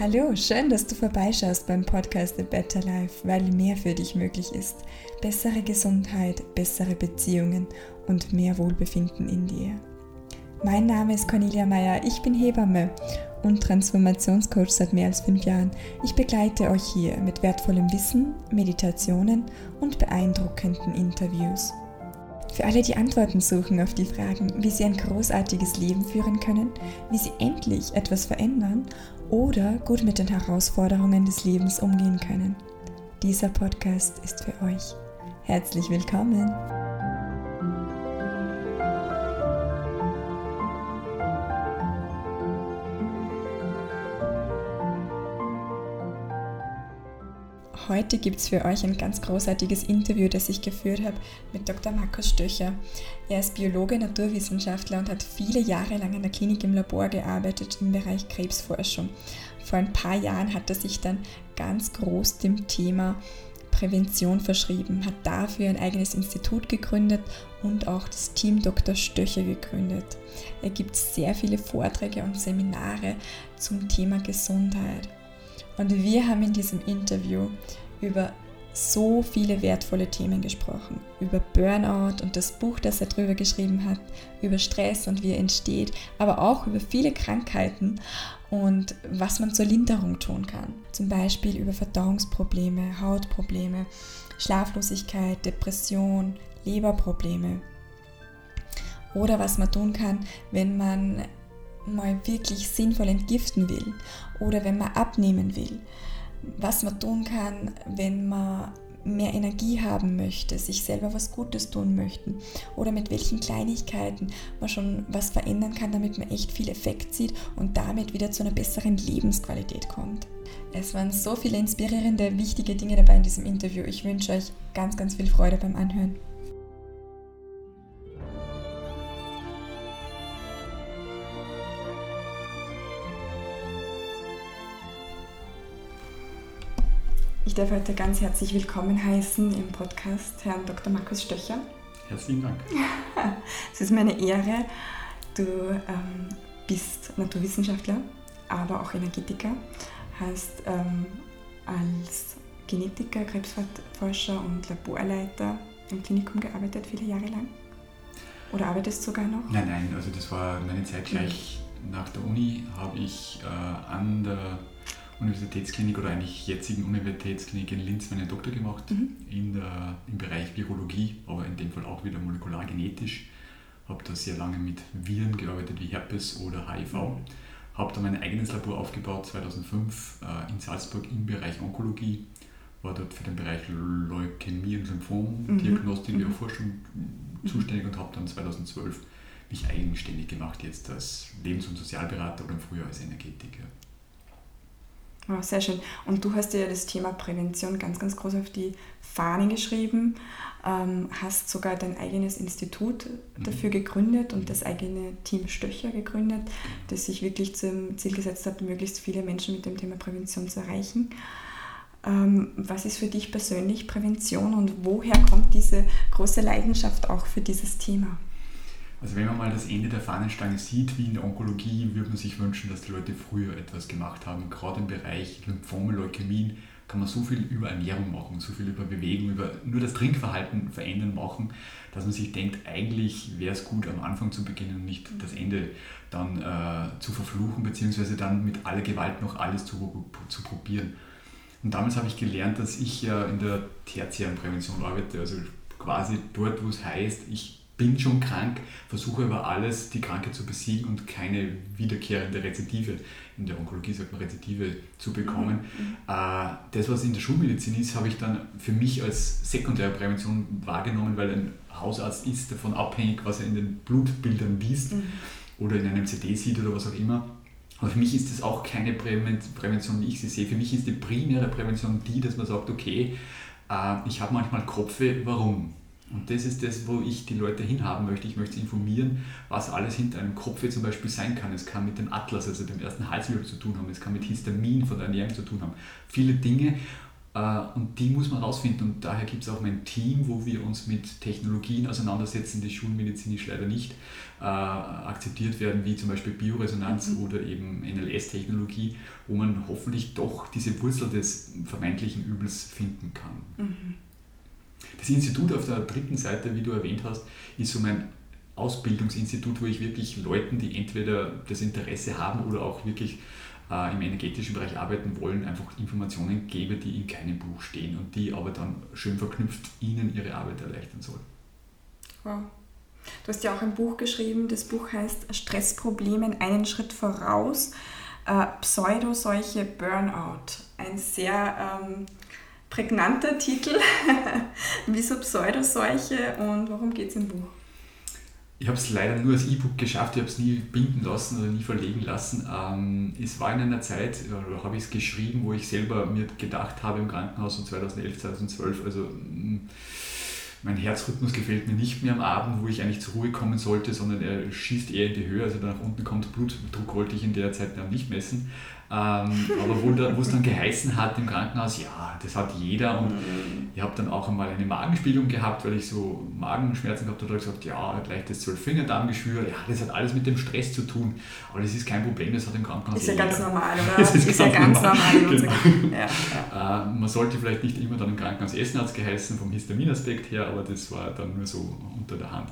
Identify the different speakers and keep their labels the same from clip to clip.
Speaker 1: Hallo, schön, dass du vorbeischaust beim Podcast The Better Life, weil mehr für dich möglich ist. Bessere Gesundheit, bessere Beziehungen und mehr Wohlbefinden in dir. Mein Name ist Cornelia Meyer, ich bin Hebamme und Transformationscoach seit mehr als fünf Jahren. Ich begleite euch hier mit wertvollem Wissen, Meditationen und beeindruckenden Interviews. Für alle, die Antworten suchen auf die Fragen, wie sie ein großartiges Leben führen können, wie sie endlich etwas verändern oder gut mit den Herausforderungen des Lebens umgehen können. Dieser Podcast ist für euch. Herzlich willkommen! Heute gibt es für euch ein ganz großartiges Interview, das ich geführt habe mit Dr. Markus Stöcher. Er ist Biologe, Naturwissenschaftler und hat viele Jahre lang in der Klinik im Labor gearbeitet im Bereich Krebsforschung. Vor ein paar Jahren hat er sich dann ganz groß dem Thema Prävention verschrieben, hat dafür ein eigenes Institut gegründet und auch das Team Dr. Stöcher gegründet. Er gibt sehr viele Vorträge und Seminare zum Thema Gesundheit. Und wir haben in diesem Interview über so viele wertvolle Themen gesprochen. Über Burnout und das Buch, das er drüber geschrieben hat, über Stress und wie er entsteht, aber auch über viele Krankheiten und was man zur Linderung tun kann. Zum Beispiel über Verdauungsprobleme, Hautprobleme, Schlaflosigkeit, Depression, Leberprobleme. Oder was man tun kann, wenn man mal wirklich sinnvoll entgiften will oder wenn man abnehmen will. Was man tun kann, wenn man mehr Energie haben möchte, sich selber was Gutes tun möchten oder mit welchen Kleinigkeiten man schon was verändern kann, damit man echt viel Effekt sieht und damit wieder zu einer besseren Lebensqualität kommt. Es waren so viele inspirierende, wichtige Dinge dabei in diesem Interview. Ich wünsche euch ganz, ganz viel Freude beim Anhören. Ich darf heute ganz herzlich willkommen heißen im Podcast Herrn Dr. Markus Stöcher.
Speaker 2: Herzlichen Dank.
Speaker 1: es ist meine Ehre. Du ähm, bist Naturwissenschaftler, aber auch Energetiker, hast ähm, als Genetiker, Krebsforscher und Laborleiter im Klinikum gearbeitet, viele Jahre lang. Oder arbeitest du sogar noch?
Speaker 2: Nein, nein, also das war meine Zeit gleich mhm. nach der Uni, habe ich äh, an der Universitätsklinik oder eigentlich jetzigen Universitätsklinik in Linz meinen Doktor gemacht mhm. in der, im Bereich Virologie, aber in dem Fall auch wieder molekulargenetisch. Habe da sehr lange mit Viren gearbeitet wie Herpes oder HIV. Mhm. Habe da mein eigenes Labor aufgebaut 2005 äh, in Salzburg im Bereich Onkologie. War dort für den Bereich Leukämie und Lymphom, mhm. Diagnostik und mhm. Forschung mhm. zuständig und habe dann 2012 mich eigenständig gemacht, jetzt als Lebens- und Sozialberater oder früher als Energetiker.
Speaker 1: Oh, sehr schön. Und du hast dir ja das Thema Prävention ganz, ganz groß auf die Fahne geschrieben, ähm, hast sogar dein eigenes Institut mhm. dafür gegründet und das eigene Team Stöcher gegründet, das sich wirklich zum Ziel gesetzt hat, möglichst viele Menschen mit dem Thema Prävention zu erreichen. Ähm, was ist für dich persönlich Prävention und woher kommt diese große Leidenschaft auch für dieses Thema?
Speaker 2: Also wenn man mal das Ende der Fahnenstange sieht, wie in der Onkologie, würde man sich wünschen, dass die Leute früher etwas gemacht haben. Gerade im Bereich Lymphome, Leukämien kann man so viel über Ernährung machen, so viel über Bewegung, über nur das Trinkverhalten verändern machen, dass man sich denkt, eigentlich wäre es gut, am Anfang zu beginnen und nicht das Ende dann äh, zu verfluchen, beziehungsweise dann mit aller Gewalt noch alles zu, zu probieren. Und damals habe ich gelernt, dass ich ja in der tertiären Prävention arbeite, also quasi dort, wo es heißt, ich bin schon krank, versuche aber alles, die Krankheit zu besiegen und keine wiederkehrende Rezidive, in der Onkologie sagt man Rezidive, zu bekommen. Mhm. mhm. Äh, das, was in der Schulmedizin ist, habe ich dann für mich als sekundäre Prävention wahrgenommen, weil ein Hausarzt ist davon abhängig, was er in den Blutbildern liest mhm. oder in einem CD sieht oder was auch immer. Aber für mich ist das auch keine Prävention, wie ich sie sehe. Für mich ist die primäre Prävention die, dass man sagt, okay, äh, ich habe manchmal Kopfweh, warum? Und das ist das, wo ich die Leute hinhaben möchte. Ich möchte sie informieren, was alles hinter einem Kopf zum Beispiel sein kann. Es kann mit dem Atlas, also dem ersten Halswirbel zu tun haben. Es kann mit Histamin von der Ernährung zu tun haben. Viele Dinge. Äh, und die muss man rausfinden. Und daher gibt es auch mein Team, wo wir uns mit Technologien auseinandersetzen, die schulmedizinisch leider nicht äh, akzeptiert werden, wie zum Beispiel Bioresonanz mhm. oder eben NLS-Technologie, wo man hoffentlich doch diese Wurzel des vermeintlichen Übels finden kann. Mhm. Das Institut auf der dritten Seite, wie du erwähnt hast, ist so mein Ausbildungsinstitut, wo ich wirklich Leuten, die entweder das Interesse haben oder auch wirklich äh, im energetischen Bereich arbeiten wollen, einfach Informationen gebe, die in keinem Buch stehen und die aber dann schön verknüpft ihnen ihre Arbeit erleichtern sollen.
Speaker 1: Wow. Du hast ja auch ein Buch geschrieben, das Buch heißt Stressproblemen einen Schritt voraus, äh, Pseudoseuche Burnout. Ein sehr ähm, prägnanter Titel. Wieso Pseudoseuche und worum geht es im Buch?
Speaker 2: Ich habe es leider nur als E-Book geschafft, ich habe es nie binden lassen oder nie verlegen lassen. Ähm, es war in einer Zeit, oder habe ich es geschrieben, wo ich selber mir gedacht habe im Krankenhaus so 2011, 2012, also mm, mein Herzrhythmus gefällt mir nicht mehr am Abend, wo ich eigentlich zur Ruhe kommen sollte, sondern er schießt eher in die Höhe, also nach unten kommt Blutdruck, wollte ich in der Zeit dann nicht messen. Ähm, aber wo, da, wo es dann geheißen hat im Krankenhaus, ja, das hat jeder. Und mhm. ich habe dann auch einmal eine Magenspiegelung gehabt, weil ich so Magenschmerzen gehabt habe. Da gesagt, ja, leichtes Zwölffingerdarmgeschwür, ja, das hat alles mit dem Stress zu tun. Aber das ist kein Problem, das hat im Krankenhaus
Speaker 1: Ist ja ganz normal, oder? Das ist, ist ja ganz normal. normal genau.
Speaker 2: ja, ja. Äh, man sollte vielleicht nicht immer dann im Krankenhaus essen, hat es geheißen, vom Histaminaspekt her, aber das war dann nur so unter der Hand.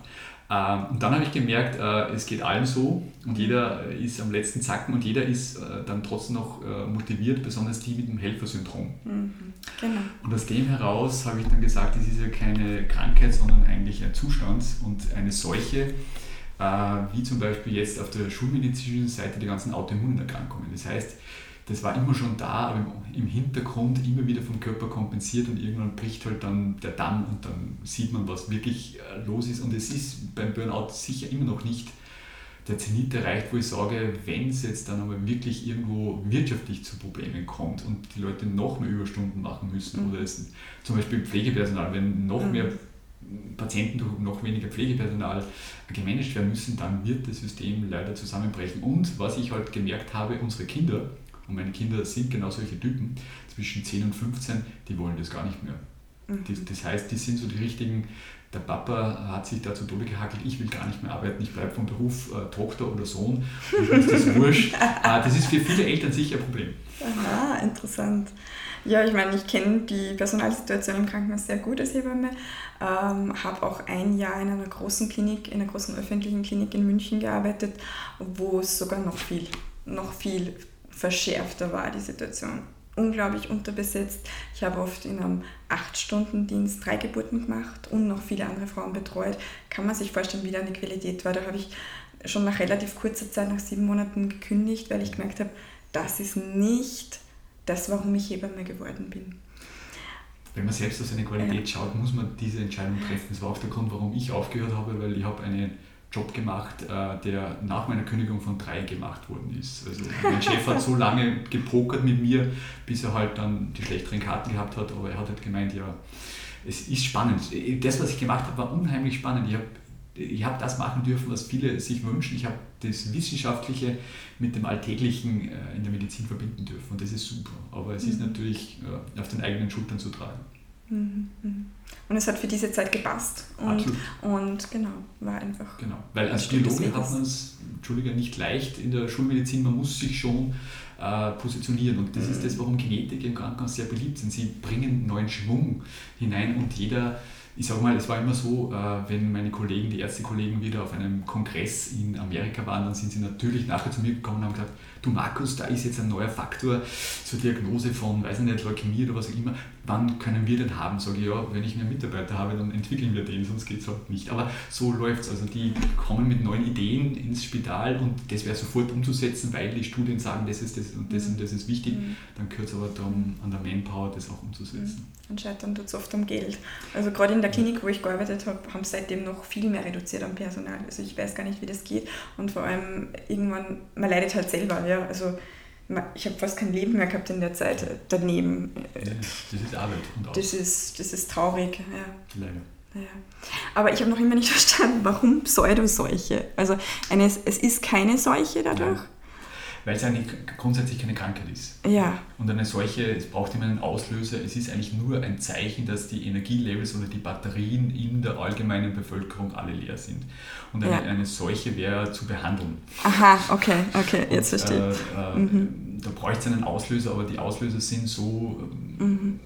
Speaker 2: Ähm, und dann habe ich gemerkt, äh, es geht allen so und jeder ist am letzten Zacken und jeder ist äh, dann trotzdem noch äh, motiviert, besonders die mit dem Helfersyndrom. Mhm, genau. Und aus dem heraus habe ich dann gesagt, es ist ja keine Krankheit, sondern eigentlich ein Zustand und eine Seuche, wie zum Beispiel jetzt auf der schulmedizinischen Seite die ganzen Autoimmunerkrankungen. Das heißt, das war immer schon da, aber im Hintergrund immer wieder vom Körper kompensiert und irgendwann bricht halt dann der Damm und dann sieht man, was wirklich äh, los ist. Und es ist beim Burnout sicher immer noch nicht der Zenit erreicht, wo ich sage, wenn es jetzt dann aber wirklich irgendwo wirtschaftlich zu Problemen kommt und die Leute noch mehr Überstunden machen müssen mhm. oder es zum Beispiel Pflegepersonal, wenn noch mhm. mehr Patienten durch noch weniger Pflegepersonal gemanagt werden müssen, dann wird das System leider zusammenbrechen. Und was ich halt gemerkt habe, unsere Kinder, und meine Kinder sind genau solche Typen, zwischen 10 und 15, die wollen das gar nicht mehr. Mhm. Das, das heißt, die sind so die richtigen, der Papa hat sich da zu Tode gehackelt, ich will gar nicht mehr arbeiten, ich bleibe vom Beruf äh, Tochter oder Sohn, mir ist das wurscht. äh, das ist für viele Eltern sicher ein Problem.
Speaker 1: Aha, interessant. Ja, ich meine, ich kenne die Personalsituation im Krankenhaus sehr gut als Hebamme, ähm, habe auch ein Jahr in einer großen Klinik, in einer großen öffentlichen Klinik in München gearbeitet, wo es sogar noch viel, noch viel verschärfter war die Situation. Unglaublich unterbesetzt. Ich habe oft in einem 8-Stunden-Dienst drei Geburten gemacht und noch viele andere Frauen betreut. Kann man sich vorstellen, wie da eine Qualität war. Da habe ich schon nach relativ kurzer Zeit, nach sieben Monaten gekündigt, weil ich gemerkt habe, das ist nicht das, warum ich Hebamme geworden bin.
Speaker 2: Wenn man selbst auf seine Qualität ja. schaut, muss man diese Entscheidung treffen. Das war auch der Grund, warum ich aufgehört habe, weil ich habe eine Job gemacht, äh, der nach meiner Kündigung von drei gemacht worden ist. Also mein Chef hat so lange gepokert mit mir, bis er halt dann die schlechteren Karten gehabt hat, aber er hat halt gemeint, ja, es ist spannend. Das, was ich gemacht habe, war unheimlich spannend. Ich habe ich habe das machen dürfen, was viele sich wünschen. Ich habe das Wissenschaftliche mit dem Alltäglichen äh, in der Medizin verbinden dürfen und das ist super. Aber es ist mhm. natürlich äh, auf den eigenen Schultern zu tragen.
Speaker 1: Mhm, mhm. Und es hat für diese Zeit gepasst. Und, Absolut. und genau, war einfach.
Speaker 2: Genau, weil als Biologe hat man es, Entschuldige, nicht leicht in der Schulmedizin, man muss sich schon äh, positionieren. Und das mhm. ist das, warum Genetik im Krankenhaus sehr beliebt sind. Sie bringen neuen Schwung hinein und jeder ich sage mal, es war immer so, äh, wenn meine Kollegen, die Ärztekollegen wieder auf einem Kongress in Amerika waren, dann sind sie natürlich nachher zu mir gekommen und haben gesagt, du Markus, da ist jetzt ein neuer Faktor zur Diagnose von, weiß ich nicht, Leukämie oder was auch immer, wann können wir den haben? Sage ich, ja, wenn ich mehr Mitarbeiter habe, dann entwickeln wir den, sonst geht es halt nicht. Aber so läuft es. Also die kommen mit neuen Ideen ins Spital und das wäre sofort umzusetzen, weil die Studien sagen, das ist das und das und das ist wichtig. Mhm. Dann gehört es aber darum, an der Manpower das auch umzusetzen.
Speaker 1: Mhm. Und scheitern tut es oft am Geld. Also gerade in der Klinik, wo ich gearbeitet habe, haben seitdem noch viel mehr reduziert am Personal. Also ich weiß gar nicht, wie das geht. Und vor allem irgendwann, man leidet halt selber. Ja? Also ich habe fast kein Leben mehr gehabt in der Zeit daneben.
Speaker 2: Das ist Arbeit.
Speaker 1: Und das, ist, das ist traurig. Ja. Leider. Ja. Aber ich habe noch immer nicht verstanden, warum Pseudoseuche? Also eine, es ist keine Seuche dadurch?
Speaker 2: Weil es eigentlich grundsätzlich keine Krankheit ist.
Speaker 1: Ja.
Speaker 2: Und eine solche, es braucht immer einen Auslöser, es ist eigentlich nur ein Zeichen, dass die Energielevels oder die Batterien in der allgemeinen Bevölkerung alle leer sind. Und eine, ja. eine solche wäre zu behandeln.
Speaker 1: Aha, okay, okay, jetzt Und, verstehe ich.
Speaker 2: Äh, äh, mhm. Da bräuchte es einen Auslöser, aber die Auslöser sind so mhm.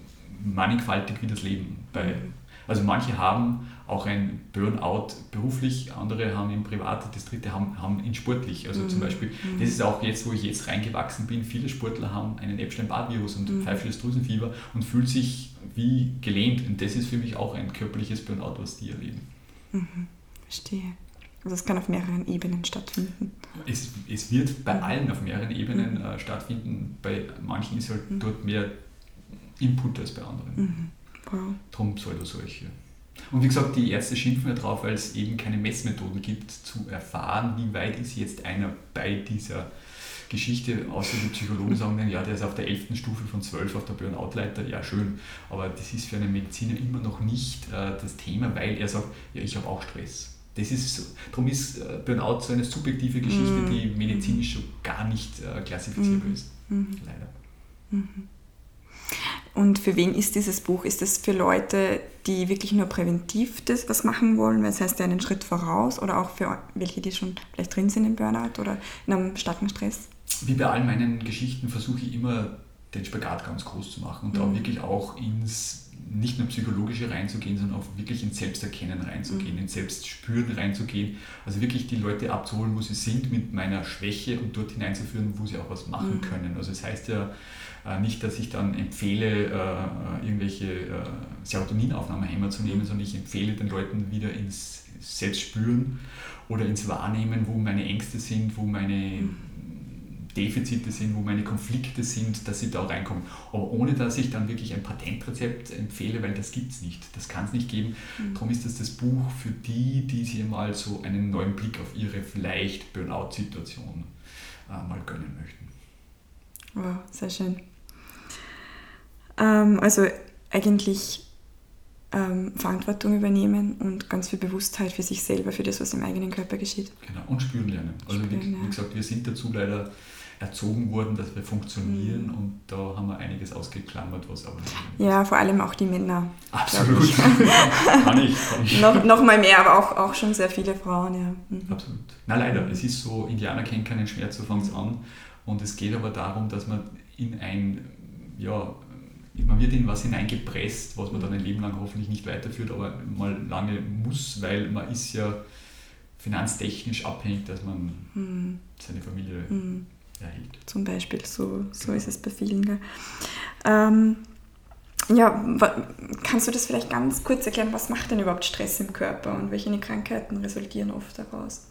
Speaker 2: mannigfaltig wie das Leben. Bei, mhm. also manche haben auch ein Burnout beruflich, andere haben ihn privat, das dritte haben, haben ihn sportlich. Also mhm. zum Beispiel, mhm. das ist auch jetzt, wo ich jetzt reingewachsen bin, viele Sportler haben einen Epstein-Barr-Virus und mhm. pfeifisches Drüsenfieber und fühlen sich wie gelähmt. Und das ist für mich auch ein körperliches Burnout, was die erleben.
Speaker 1: Mhm. Verstehe. Also es kann auf mehreren Ebenen stattfinden.
Speaker 2: Es, es wird bei mhm. allen auf mehreren Ebenen mhm. äh, stattfinden. Bei manchen ist halt dort mehr Input als bei anderen. Wow. Darum solche. Und wie gesagt, die Ärzte schimpfen ja drauf, weil es eben keine Messmethoden gibt, zu erfahren, wie weit ist jetzt einer bei dieser Geschichte, außer die Psychologen sagen dann, ja, der ist auf der 11. Stufe von 12 auf der Burnout-Leiter, ja schön, aber das ist für einen Mediziner immer noch nicht äh, das Thema, weil er sagt, ja, ich habe auch Stress. Das ist, darum ist äh, Burnout so eine subjektive Geschichte, mhm. die medizinisch so gar nicht äh, klassifizierbar mhm. ist. Mhm. Leider.
Speaker 1: Mhm. Und für wen ist dieses Buch? Ist es für Leute, die wirklich nur präventiv das was machen wollen, das heißt ja einen Schritt voraus, oder auch für welche, die schon vielleicht drin sind im Burnout oder in einem starken Stress?
Speaker 2: Wie bei all meinen Geschichten versuche ich immer den Spagat ganz groß zu machen und mhm. da wirklich auch ins nicht nur psychologische reinzugehen, sondern auch wirklich ins Selbsterkennen reinzugehen, mhm. ins Selbstspüren reinzugehen. Also wirklich die Leute abzuholen, wo sie sind mit meiner Schwäche und dort hineinzuführen, wo sie auch was machen mhm. können. Also es das heißt ja äh, nicht, dass ich dann empfehle, äh, irgendwelche äh, Serotoninaufnahmehämmer zu nehmen, sondern ich empfehle den Leuten wieder ins Selbstspüren oder ins Wahrnehmen, wo meine Ängste sind, wo meine mhm. Defizite sind, wo meine Konflikte sind, dass sie da reinkommen. Aber ohne dass ich dann wirklich ein Patentrezept empfehle, weil das gibt es nicht. Das kann es nicht geben. Mhm. Darum ist das das Buch für die, die sich mal so einen neuen Blick auf ihre vielleicht Burnout-Situation äh, mal gönnen möchten.
Speaker 1: Wow, sehr schön. Ähm, also eigentlich ähm, Verantwortung übernehmen und ganz viel Bewusstheit für sich selber, für das, was im eigenen Körper geschieht.
Speaker 2: Genau, und spüren lernen. Also spüren, wie, ja. wie, gesagt, wir sind dazu leider erzogen worden, dass wir funktionieren mhm. und da haben wir einiges ausgeklammert, was aber
Speaker 1: Ja, vor allem auch die Männer.
Speaker 2: Absolut. Ich. kann ich. Kann
Speaker 1: ich. noch, noch mal mehr, aber auch, auch schon sehr viele Frauen, ja.
Speaker 2: Mhm. Absolut. Na leider, es ist so, Indianer kennen keinen Schmerz, so fängt es an und es geht aber darum, dass man in ein, ja, man wird in was hineingepresst, was man dann ein Leben lang hoffentlich nicht weiterführt, aber mal lange muss, weil man ist ja finanztechnisch abhängig, dass man hm. seine Familie hm. Erhält.
Speaker 1: Zum Beispiel, so, so genau. ist es bei vielen. Ähm, ja, kannst du das vielleicht ganz kurz erklären, was macht denn überhaupt Stress im Körper und welche Krankheiten resultieren oft daraus?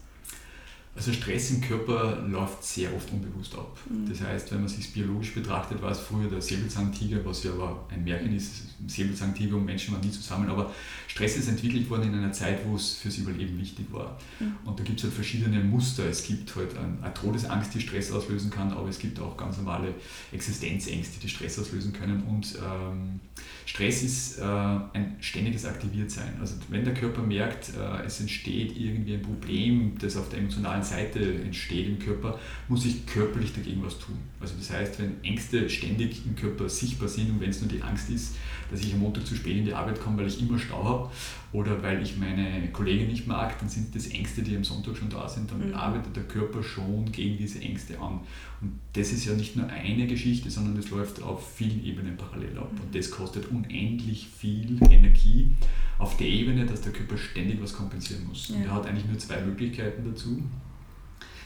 Speaker 2: Also Stress im Körper läuft sehr oft unbewusst ab. Mhm. Das heißt, wenn man sich biologisch betrachtet, war es früher der Säbelzahntiger, was ja aber ein Märchen ist. Säbelzahntiger und Menschen waren nie zusammen, aber Stress ist entwickelt worden in einer Zeit, wo es fürs Überleben wichtig war. Mhm. Und da gibt es halt verschiedene Muster. Es gibt halt eine Todesangst, die Stress auslösen kann, aber es gibt auch ganz normale Existenzängste, die Stress auslösen können. Und ähm, Stress ist äh, ein ständiges Aktiviertsein. Also wenn der Körper merkt, äh, es entsteht irgendwie ein Problem, das auf der emotionalen Seite entsteht im Körper, muss ich körperlich dagegen was tun. Also das heißt, wenn Ängste ständig im Körper sichtbar sind und wenn es nur die Angst ist, dass ich am Montag zu spät in die Arbeit komme, weil ich immer Stau habe oder weil ich meine Kollegen nicht mag, dann sind das Ängste, die am Sonntag schon da sind, dann mhm. arbeitet der Körper schon gegen diese Ängste an. Und das ist ja nicht nur eine Geschichte, sondern das läuft auf vielen Ebenen parallel ab. Und das kostet unendlich viel Energie auf der Ebene, dass der Körper ständig was kompensieren muss. Ja. Und er hat eigentlich nur zwei Möglichkeiten dazu.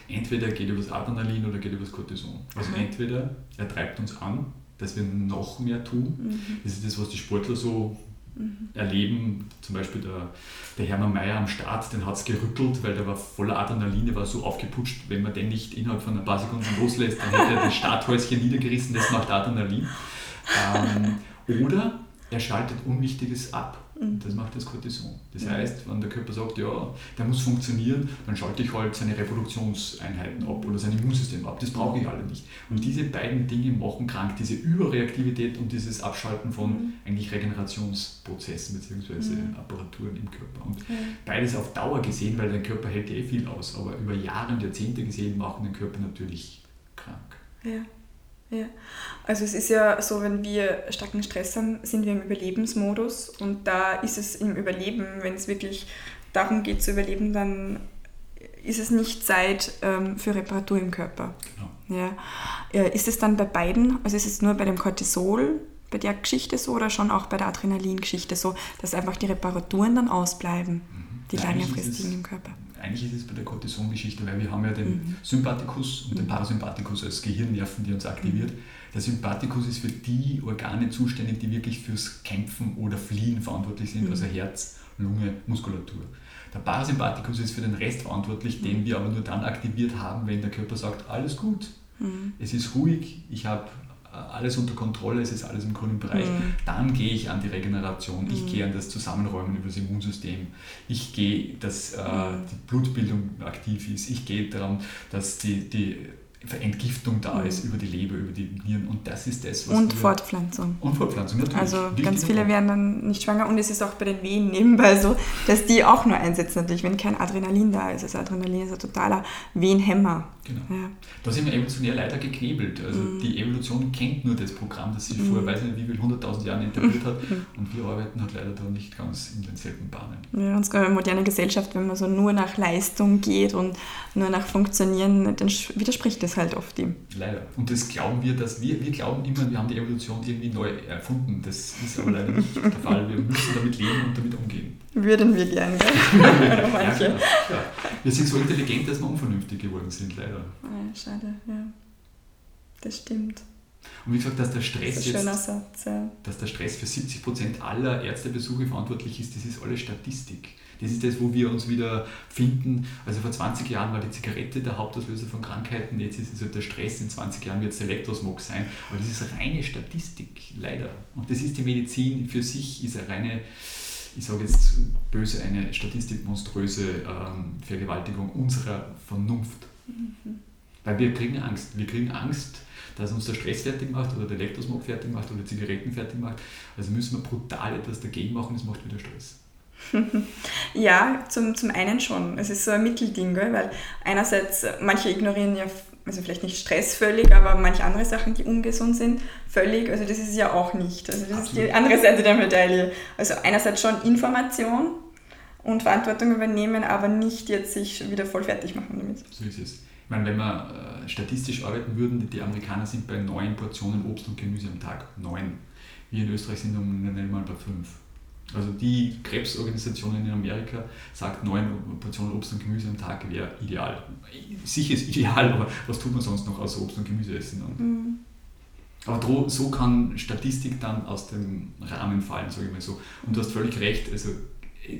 Speaker 2: Entweder geht über das Adrenalin oder geht über das Cortison. Also Aha. entweder er treibt uns an, dass wir noch mehr tun. Mhm. Das ist das, was die Sportler so mhm. erleben. Zum Beispiel der, der Hermann Mayer am Start, den hat es gerüttelt, weil der war voller Adrenalin, der war so aufgeputscht, wenn man den nicht innerhalb von ein paar Sekunden loslässt, dann hätte er das Starthäuschen niedergerissen, das macht Adrenalin. Ähm, oder er schaltet Unwichtiges ab. Mhm. Das macht das Cortison. Das mhm. heißt, wenn der Körper sagt, ja, der muss funktionieren, dann schalte ich halt seine Reproduktionseinheiten ab oder sein Immunsystem ab. Das brauche ich alle nicht. Und diese beiden Dinge machen krank, diese Überreaktivität und dieses Abschalten von mhm. eigentlich Regenerationsprozessen bzw. Mhm. Apparaturen im Körper. Und beides auf Dauer gesehen, weil dein Körper hält ja eh viel aus, aber über Jahre und Jahrzehnte gesehen machen den Körper natürlich krank.
Speaker 1: Ja. Ja. Also es ist ja so, wenn wir starken Stress haben, sind wir im Überlebensmodus und da ist es im Überleben, wenn es wirklich darum geht zu überleben, dann ist es nicht Zeit ähm, für Reparatur im Körper. Genau. Ja. Ist es dann bei beiden, also ist es nur bei dem Cortisol, bei der Geschichte so oder schon auch bei der Adrenalin-Geschichte so, dass einfach die Reparaturen dann ausbleiben, mhm. die langfristigen im Körper?
Speaker 2: Eigentlich ist es bei der Cortison-Geschichte, weil wir haben ja den mhm. Sympathikus und mhm. den Parasympathikus als Gehirnnerven, die uns aktiviert. Mhm. Der Sympathikus ist für die Organe zuständig, die wirklich fürs Kämpfen oder Fliehen verantwortlich sind, mhm. also Herz, Lunge, Muskulatur. Der Parasympathikus ist für den Rest verantwortlich, den wir aber nur dann aktiviert haben, wenn der Körper sagt, alles gut, mhm. es ist ruhig, ich habe alles unter Kontrolle, es ist alles im grünen Bereich, mhm. dann gehe ich an die Regeneration, ich mhm. gehe an das Zusammenräumen über das Immunsystem, ich gehe, dass äh, mhm. die Blutbildung aktiv ist, ich gehe daran, dass die, die Entgiftung da ist mhm. über die Leber, über die Nieren und das ist das,
Speaker 1: was Und Fortpflanzung.
Speaker 2: Und Fortpflanzung,
Speaker 1: natürlich. Also ganz viele werden dann nicht schwanger und es ist auch bei den Wehen nebenbei so, dass die auch nur einsetzen natürlich, wenn kein Adrenalin da ist. Also Adrenalin ist ein totaler Wehenhemmer.
Speaker 2: Genau. Ja. Da sind wir evolutionär leider geknebelt. Also mm. die Evolution kennt nur das Programm, das sich mm. vor, weiß nicht wie viel, 100.000 Jahren etabliert hat mm. und wir arbeiten halt leider da nicht ganz in denselben Bahnen.
Speaker 1: Ja, unsere moderne Gesellschaft, wenn man so nur nach Leistung geht und nur nach Funktionieren, dann widerspricht das halt oft ihm.
Speaker 2: Leider. Und das glauben wir, dass wir, wir glauben immer, wir haben die Evolution irgendwie neu erfunden. Das ist aber leider nicht der Fall. Wir müssen damit leben und damit umgehen.
Speaker 1: Würden wir gerne, gell?
Speaker 2: ja, manche. Ja, ja. Wir sind so intelligent, dass wir unvernünftig geworden sind, leider.
Speaker 1: Ja, schade, ja. Das stimmt.
Speaker 2: Und wie gesagt, dass der Stress
Speaker 1: das jetzt, Satz, ja.
Speaker 2: dass der Stress für 70% aller Ärztebesuche verantwortlich ist, das ist alles Statistik. Das ist das, wo wir uns wieder finden. Also vor 20 Jahren war die Zigarette der Hauptauslöser von Krankheiten, jetzt ist es halt der Stress, in 20 Jahren wird es Elektrosmog sein. Aber das ist reine Statistik, leider. Und das ist die Medizin für sich, ist eine reine, ich sage jetzt böse, eine statistikmonströse ähm, Vergewaltigung unserer Vernunft. Mhm. Weil wir kriegen Angst. Wir kriegen Angst, dass uns der Stress fertig macht oder der Elektrosmog fertig macht oder Zigaretten fertig macht. Also müssen wir brutal etwas dagegen machen, das macht wieder Stress.
Speaker 1: ja, zum, zum einen schon. Es ist so ein Mittelding, gell? weil einerseits, manche ignorieren ja, also vielleicht nicht Stress völlig, aber manche andere Sachen, die ungesund sind, völlig. Also das ist ja auch nicht. Also das Absolut. ist die andere Seite der Medaille. Also einerseits schon Information und Verantwortung übernehmen, aber nicht jetzt sich wieder voll fertig machen damit.
Speaker 2: So ist es. Ich meine, wenn wir äh, statistisch arbeiten würden, die Amerikaner sind bei neun Portionen Obst und Gemüse am Tag. Neun. Wir in Österreich sind um mal bei fünf. Also die Krebsorganisation in Amerika sagt, neun Portionen Obst und Gemüse am Tag wäre ideal. Sicher ist ideal, aber was tut man sonst noch außer Obst und Gemüse essen? Mhm. Aber so kann Statistik dann aus dem Rahmen fallen, sage ich mal so. Und du hast völlig recht, also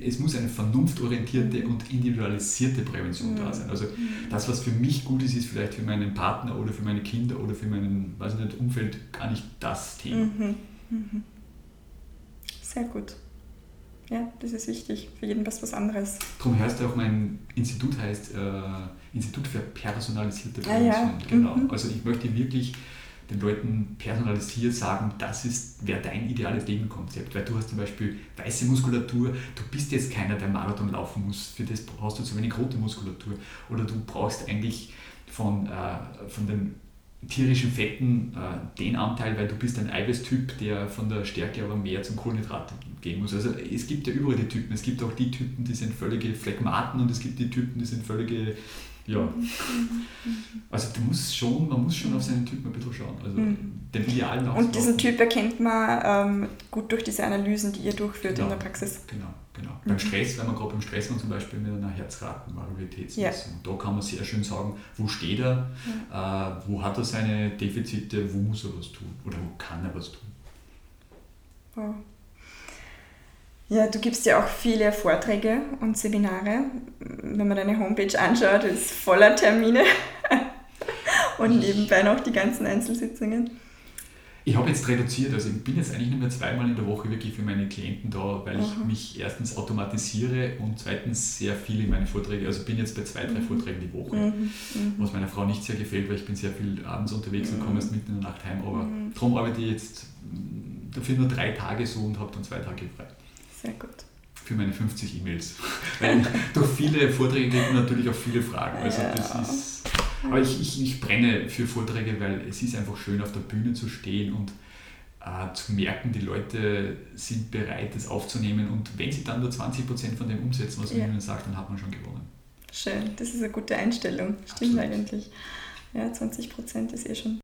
Speaker 2: es muss eine vernunftorientierte und individualisierte Prävention mhm. da sein. Also mhm. das, was für mich gut ist, ist vielleicht für meinen Partner oder für meine Kinder oder für mein weiß nicht, Umfeld gar nicht das Thema. Mhm.
Speaker 1: mhm. Sehr gut. Ja, das ist wichtig. Für jeden was was anderes.
Speaker 2: Darum heißt auch mein Institut heißt äh, Institut für personalisierte Prävention. Ah, ja. Genau. Mhm. Also ich möchte wirklich den Leuten personalisiert sagen, das ist, wäre dein ideales Lebenkonzept. Weil du hast zum Beispiel weiße Muskulatur, du bist jetzt keiner, der Marathon laufen muss, für das brauchst du zu wenig rote Muskulatur. Oder du brauchst eigentlich von, äh, von den tierischen Fetten äh, den Anteil, weil du bist ein Eiweißtyp, der von der Stärke aber mehr zum Kohlenhydrat gehen muss. Also es gibt ja überall die Typen. Es gibt auch die Typen, die sind völlige Phlegmaten und es gibt die Typen, die sind völlige ja. Also du musst schon, man muss schon auf seinen Typen ein bisschen schauen. Also mhm. den idealen
Speaker 1: Und diesen Typ erkennt man ähm, gut durch diese Analysen, die ihr durchführt
Speaker 2: genau.
Speaker 1: in der Praxis.
Speaker 2: Genau, genau. Mhm. Beim Stress, wenn man gerade beim Stress waren, zum Beispiel mit einer Herzratenvariabilitätsmessung, ja. da kann man sehr schön sagen, wo steht er, ja. äh, wo hat er seine Defizite, wo muss er was tun oder wo kann er was tun.
Speaker 1: Wow. Ja, du gibst ja auch viele Vorträge und Seminare. Wenn man deine Homepage anschaut, ist voller Termine und nebenbei noch die ganzen Einzelsitzungen.
Speaker 2: Ich habe jetzt reduziert, also ich bin jetzt eigentlich nicht mehr zweimal in der Woche wirklich für meine Klienten da, weil ich mhm. mich erstens automatisiere und zweitens sehr viel in meine Vorträge, also bin jetzt bei zwei, drei mhm. Vorträgen die Woche, mhm. mhm. was meiner Frau nicht sehr gefällt, weil ich bin sehr viel abends unterwegs und komme mhm. erst mitten in der Nacht heim, aber mhm. darum arbeite ich jetzt dafür nur drei Tage so und habe dann zwei Tage frei.
Speaker 1: Sehr gut.
Speaker 2: Für meine 50 E-Mails. Weil durch viele Vorträge kriegt man natürlich auch viele Fragen. Also ja. das ist. Aber ich, ich, ich brenne für Vorträge, weil es ist einfach schön, auf der Bühne zu stehen und äh, zu merken, die Leute sind bereit, das aufzunehmen und wenn sie dann nur 20% von dem umsetzen, was man ja. ihnen sagt, dann hat man schon gewonnen.
Speaker 1: Schön, das ist eine gute Einstellung. Stimmt Absolut. eigentlich. Ja, 20% ist eh schon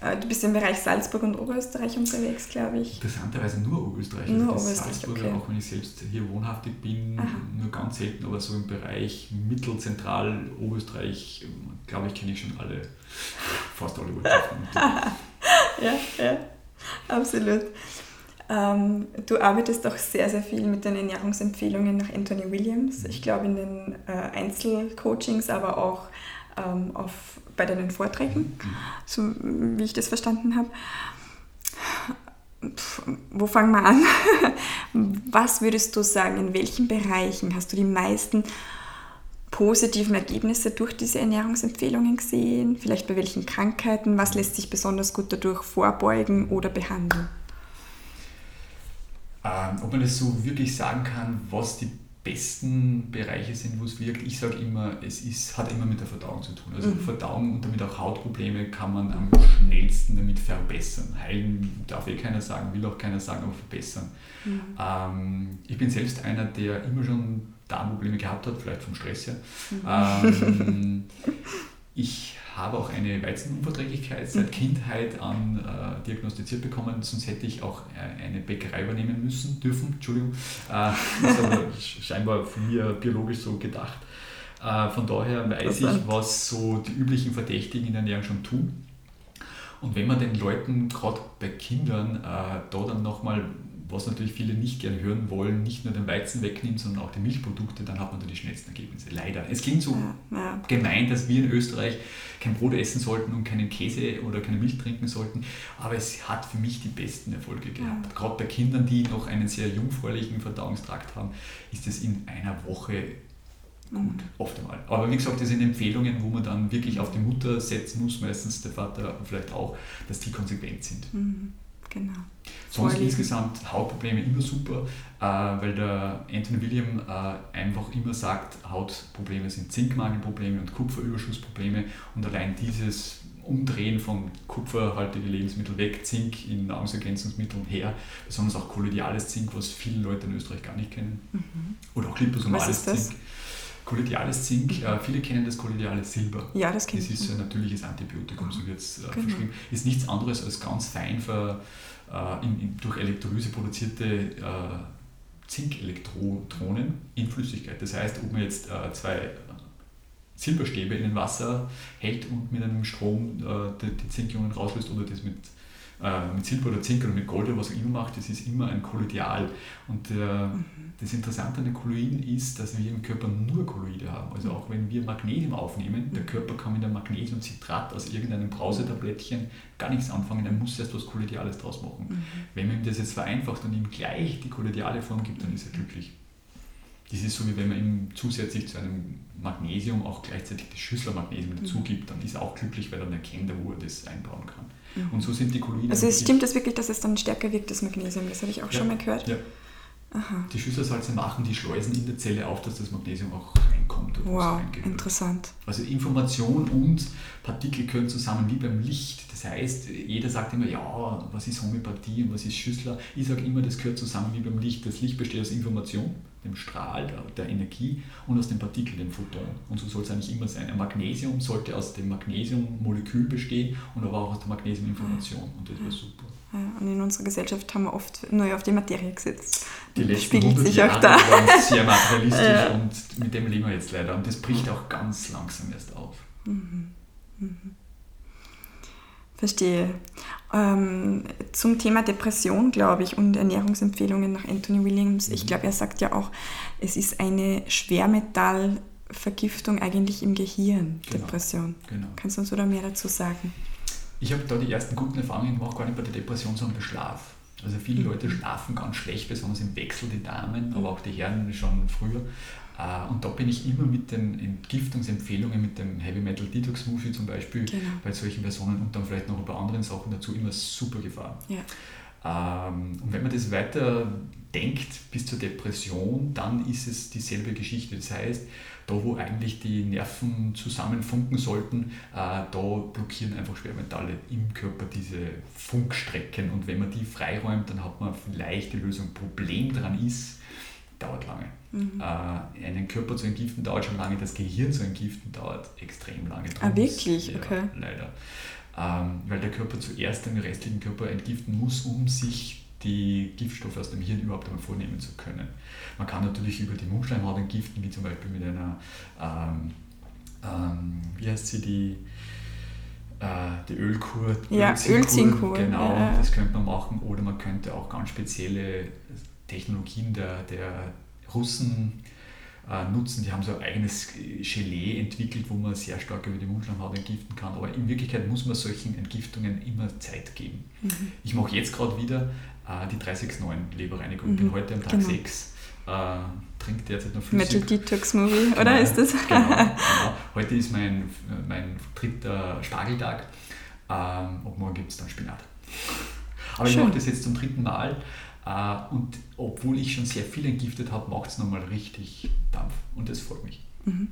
Speaker 1: du bist im Bereich Salzburg und Oberösterreich unterwegs, glaube ich.
Speaker 2: Interessanterweise nur Oberösterreich.
Speaker 1: Nur also Oberösterreich,
Speaker 2: Salzburg, okay. auch wenn ich selbst hier wohnhaftig bin, Aha. nur ganz selten, aber so im Bereich Mittelzentral Oberösterreich, glaube ich, kenne ich schon alle, fast alle Ortschaften.
Speaker 1: ja, ja, absolut. Ähm, du arbeitest auch sehr, sehr viel mit den Ernährungsempfehlungen nach Anthony Williams. Ich glaube in den äh, Einzelcoachings, aber auch ähm, auf, bei deinen Vorträgen, so wie ich das verstanden habe. wo fangen wir an? Was würdest du sagen, in welchen Bereichen hast du die meisten positiven Ergebnisse durch diese Ernährungsempfehlungen gesehen? Vielleicht bei welchen Krankheiten? Was lässt sich besonders gut dadurch vorbeugen oder behandeln?
Speaker 2: Ähm, ob man das so wirklich sagen kann, was die besten Bereiche sind, wo es wirkt. Ich sage immer, es ist, hat immer mit der Verdauung zu tun. Also mhm. Verdauung und damit auch Hautprobleme kann man am schnellsten damit verbessern. Heilen darf eh keiner sagen, will auch keiner sagen, aber verbessern. Mhm. Ähm, ich bin selbst einer, der immer schon Darmprobleme gehabt hat, vielleicht vom Stress her. Mhm. Ähm, ich habe auch eine Weizenunverträglichkeit seit mhm. Kindheit an äh, diagnostiziert bekommen, sonst hätte ich auch äh, eine Bäckerei übernehmen müssen, dürfen, Entschuldigung. Äh, ist aber scheinbar von mir biologisch so gedacht. Äh, von daher weiß ich, was so die üblichen Verdächtigen in der Ernährung schon tun. Und wenn man den Leuten, gerade bei Kindern, äh, da dann nochmal was natürlich viele nicht gerne hören wollen, nicht nur den Weizen wegnimmt, sondern auch die Milchprodukte, dann hat man da die schnellsten Ergebnisse. Leider. Es klingt so ja, ja. gemein, dass wir in Österreich kein Brot essen sollten und keinen Käse oder keine Milch trinken sollten, aber es hat für mich die besten Erfolge gehabt. Ja. Gerade bei Kindern, die noch einen sehr jungfräulichen Verdauungstrakt haben, ist es in einer Woche gut, mhm. oft einmal. Aber wie gesagt, das sind Empfehlungen, wo man dann wirklich auf die Mutter setzen muss, meistens der Vater vielleicht auch, dass die konsequent sind.
Speaker 1: Mhm. Genau.
Speaker 2: Sonst Vorliegen. insgesamt Hautprobleme immer super, äh, weil der Anthony William äh, einfach immer sagt, Hautprobleme sind Zinkmangelprobleme und Kupferüberschussprobleme und allein dieses Umdrehen von kupferhaltigen Lebensmitteln weg, Zink in Nahrungsergänzungsmitteln her, besonders auch kolloidales Zink, was viele Leute in Österreich gar nicht kennen, mhm. oder auch liposomales Zink. Kolloidales Zink, äh, viele kennen das kolloidale Silber.
Speaker 1: Ja, das
Speaker 2: kenne ich. Das ist ein natürliches Antibiotikum, so wird es äh, genau. verschrieben. Ist nichts anderes als ganz fein ver, äh, in, in, durch Elektrolyse produzierte äh, Zinkelektronen in Flüssigkeit. Das heißt, ob man jetzt äh, zwei Silberstäbe in ein Wasser hält und mit einem Strom äh, die, die Zinkionen rauslöst oder das mit äh, mit Silber oder Zink oder mit Gold oder was auch immer macht, das ist immer ein Kolloidal. Und äh, mhm. das Interessante an den Kolloiden ist, dass wir im Körper nur Kolloide haben. Also auch wenn wir Magnesium aufnehmen, der mhm. Körper kann mit einem Magnesiumcitrat aus irgendeinem Brausetablettchen gar nichts anfangen, er muss erst was Kolloidales draus machen. Mhm. Wenn man ihm das jetzt vereinfacht und ihm gleich die kolloidale Form gibt, dann ist er glücklich. Das ist so, wie wenn man ihm zusätzlich zu einem Magnesium auch gleichzeitig das Schüsselmagnesium dazu gibt, dann ist er auch glücklich, weil er dann erkennt, wo er das einbauen kann. Und so sind die Kolloide.
Speaker 1: Also es stimmt das wirklich, dass es dann stärker wirkt, das Magnesium? Das habe ich auch ja, schon mal gehört. Ja.
Speaker 2: Aha. Die Schüsselsalze machen die Schleusen in der Zelle auf, dass das Magnesium auch reinkommt.
Speaker 1: Wow, interessant.
Speaker 2: Also Information und Partikel gehören zusammen wie beim Licht. Das heißt, jeder sagt immer, ja, was ist Homöopathie und was ist Schüssler? Ich sage immer, das gehört zusammen wie beim Licht. Das Licht besteht aus Information, dem Strahl, der Energie und aus dem Partikel, dem Photon. Und so soll es eigentlich immer sein. Ein Magnesium sollte aus dem Magnesiummolekül bestehen und aber auch aus der Magnesiuminformation. Und das wäre super.
Speaker 1: Ja, und in unserer Gesellschaft haben wir oft nur auf die Materie gesetzt.
Speaker 2: Die letzten spiegelt sich Jahre auch da. waren sehr materialistisch ja. und mit dem leben wir jetzt leider. Und das bricht auch ganz langsam erst auf. Mhm. Mhm.
Speaker 1: Verstehe. Ähm, zum Thema Depression, glaube ich, und Ernährungsempfehlungen nach Anthony Williams. Mhm. Ich glaube, er sagt ja auch, es ist eine Schwermetallvergiftung eigentlich im Gehirn, genau. Depression. Genau. Kannst du uns da mehr dazu sagen?
Speaker 2: Ich habe da die ersten guten Erfahrungen gemacht, gar nicht bei der Depression, sondern bei Schlaf. Also viele mhm. Leute schlafen ganz schlecht, besonders im Wechsel, die Damen, aber auch die Herren schon früher. Äh, und da bin ich immer mit den Entgiftungsempfehlungen, mit dem Heavy Metal Detox Smoothie zum Beispiel, genau. bei solchen Personen und dann vielleicht noch ein paar anderen Sachen dazu immer super gefahren. Ja. Ähm, und wenn man das weiter denkt bis zur Depression, dann ist es dieselbe Geschichte. Das heißt, da wo eigentlich die Nerven zusammenfunken sollten, äh, da blockieren einfach Schwermetalle im Körper diese Funkstrecken und wenn man die freiräumt, dann hat man vielleicht die Lösung. Problem daran ist, dauert lange. Mhm. Äh, einen Körper zu entgiften dauert schon lange, das Gehirn zu entgiften dauert extrem lange.
Speaker 1: Drum ah, wirklich?
Speaker 2: Ja,
Speaker 1: okay.
Speaker 2: Leider. Ähm, weil der Körper zuerst den restlichen Körper entgiften muss, um sich die Giftstoffe aus dem Hirn überhaupt einmal vornehmen zu können. Man kann natürlich über die Mundschleimhaut entgiften, wie zum Beispiel mit einer, ähm, ähm, wie heißt sie, die, äh, die Ölkur.
Speaker 1: Ja, Ölziehkur.
Speaker 2: Genau, ja. das könnte man machen. Oder man könnte auch ganz spezielle Technologien der, der Russen äh, nutzen. Die haben so ein eigenes Gelee entwickelt, wo man sehr stark über die Mundschleimhaut entgiften kann. Aber in Wirklichkeit muss man solchen Entgiftungen immer Zeit geben. Mhm. Ich mache jetzt gerade wieder äh, die 369 Leberreinigung. Mhm. Bin heute am Tag genau. 6. Äh, trinke derzeit noch
Speaker 1: flüssig. Metal Detox Movie, oder
Speaker 2: genau,
Speaker 1: ist das?
Speaker 2: genau, genau. Heute ist mein, mein dritter Spargeltag. Ähm, und morgen gibt es dann Spinat. Aber Schön. ich mache das jetzt zum dritten Mal. Äh, und obwohl ich schon sehr viel entgiftet habe, macht es nochmal richtig Dampf. Und das freut mich. Mhm.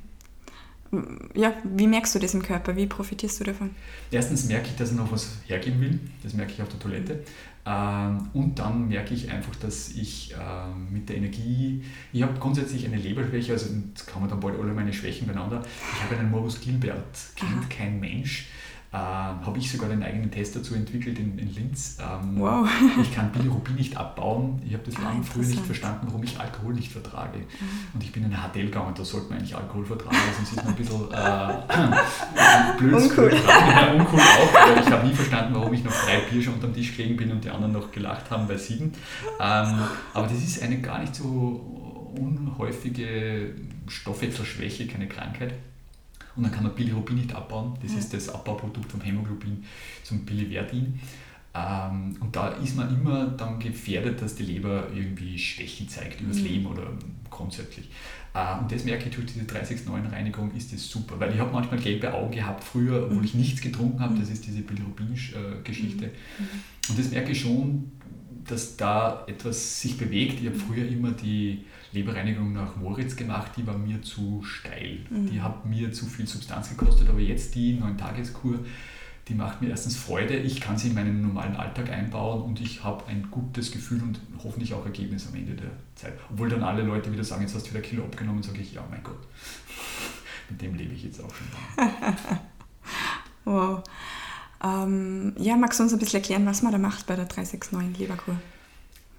Speaker 1: Ja, wie merkst du das im Körper? Wie profitierst du davon?
Speaker 2: Erstens merke ich, dass er noch was hergeben will. Das merke ich auf der Toilette. Ähm, und dann merke ich einfach, dass ich ähm, mit der Energie, ich habe grundsätzlich eine Leberschwäche, also kann man dann bald alle meine Schwächen beieinander. Ich habe einen Morbus Gilbert, kennt Aha. kein Mensch. Äh, habe ich sogar den eigenen Test dazu entwickelt in, in Linz. Ähm, wow. ich kann Bilirubin nicht abbauen. Ich habe das ah, lange früher nicht verstanden, warum ich Alkohol nicht vertrage. Mhm. Und ich bin in ein Hotel gegangen, da sollte man eigentlich Alkohol vertragen, sonst ist man ein bisschen äh, blöd. Uncool. Ja, uncool auch, aber ich habe nie verstanden, warum ich noch drei Bier schon unterm Tisch gelegen bin und die anderen noch gelacht haben bei sieben. Ähm, aber das ist eine gar nicht so unhäufige Stoffwechselschwäche, keine Krankheit. Und dann kann man Bilirubin nicht abbauen. Das ja. ist das Abbauprodukt vom Hämoglobin zum Biliverdin. Ähm, und da ist man immer dann gefährdet, dass die Leber irgendwie Schwäche zeigt übers mhm. Leben oder grundsätzlich. Äh, und das merke ich durch diese 30-9-Reinigung ist das super, weil ich habe manchmal gelbe Augen gehabt früher, obwohl mhm. ich nichts getrunken habe. Das ist diese Bilirubin-Geschichte. Mhm. Und das merke ich schon, dass da etwas sich bewegt. Ich habe früher immer die Leberreinigung nach Moritz gemacht, die war mir zu steil. Mhm. Die hat mir zu viel Substanz gekostet, aber jetzt die 9-Tageskur, die macht mir erstens Freude, ich kann sie in meinen normalen Alltag einbauen und ich habe ein gutes Gefühl und hoffentlich auch Ergebnis am Ende der Zeit. Obwohl dann alle Leute wieder sagen, jetzt hast du wieder Kilo abgenommen, sage ich, ja, mein Gott, mit dem lebe ich jetzt auch schon.
Speaker 1: wow. Ähm, ja, magst du uns ein bisschen erklären, was man da macht bei der 369 Leberkur?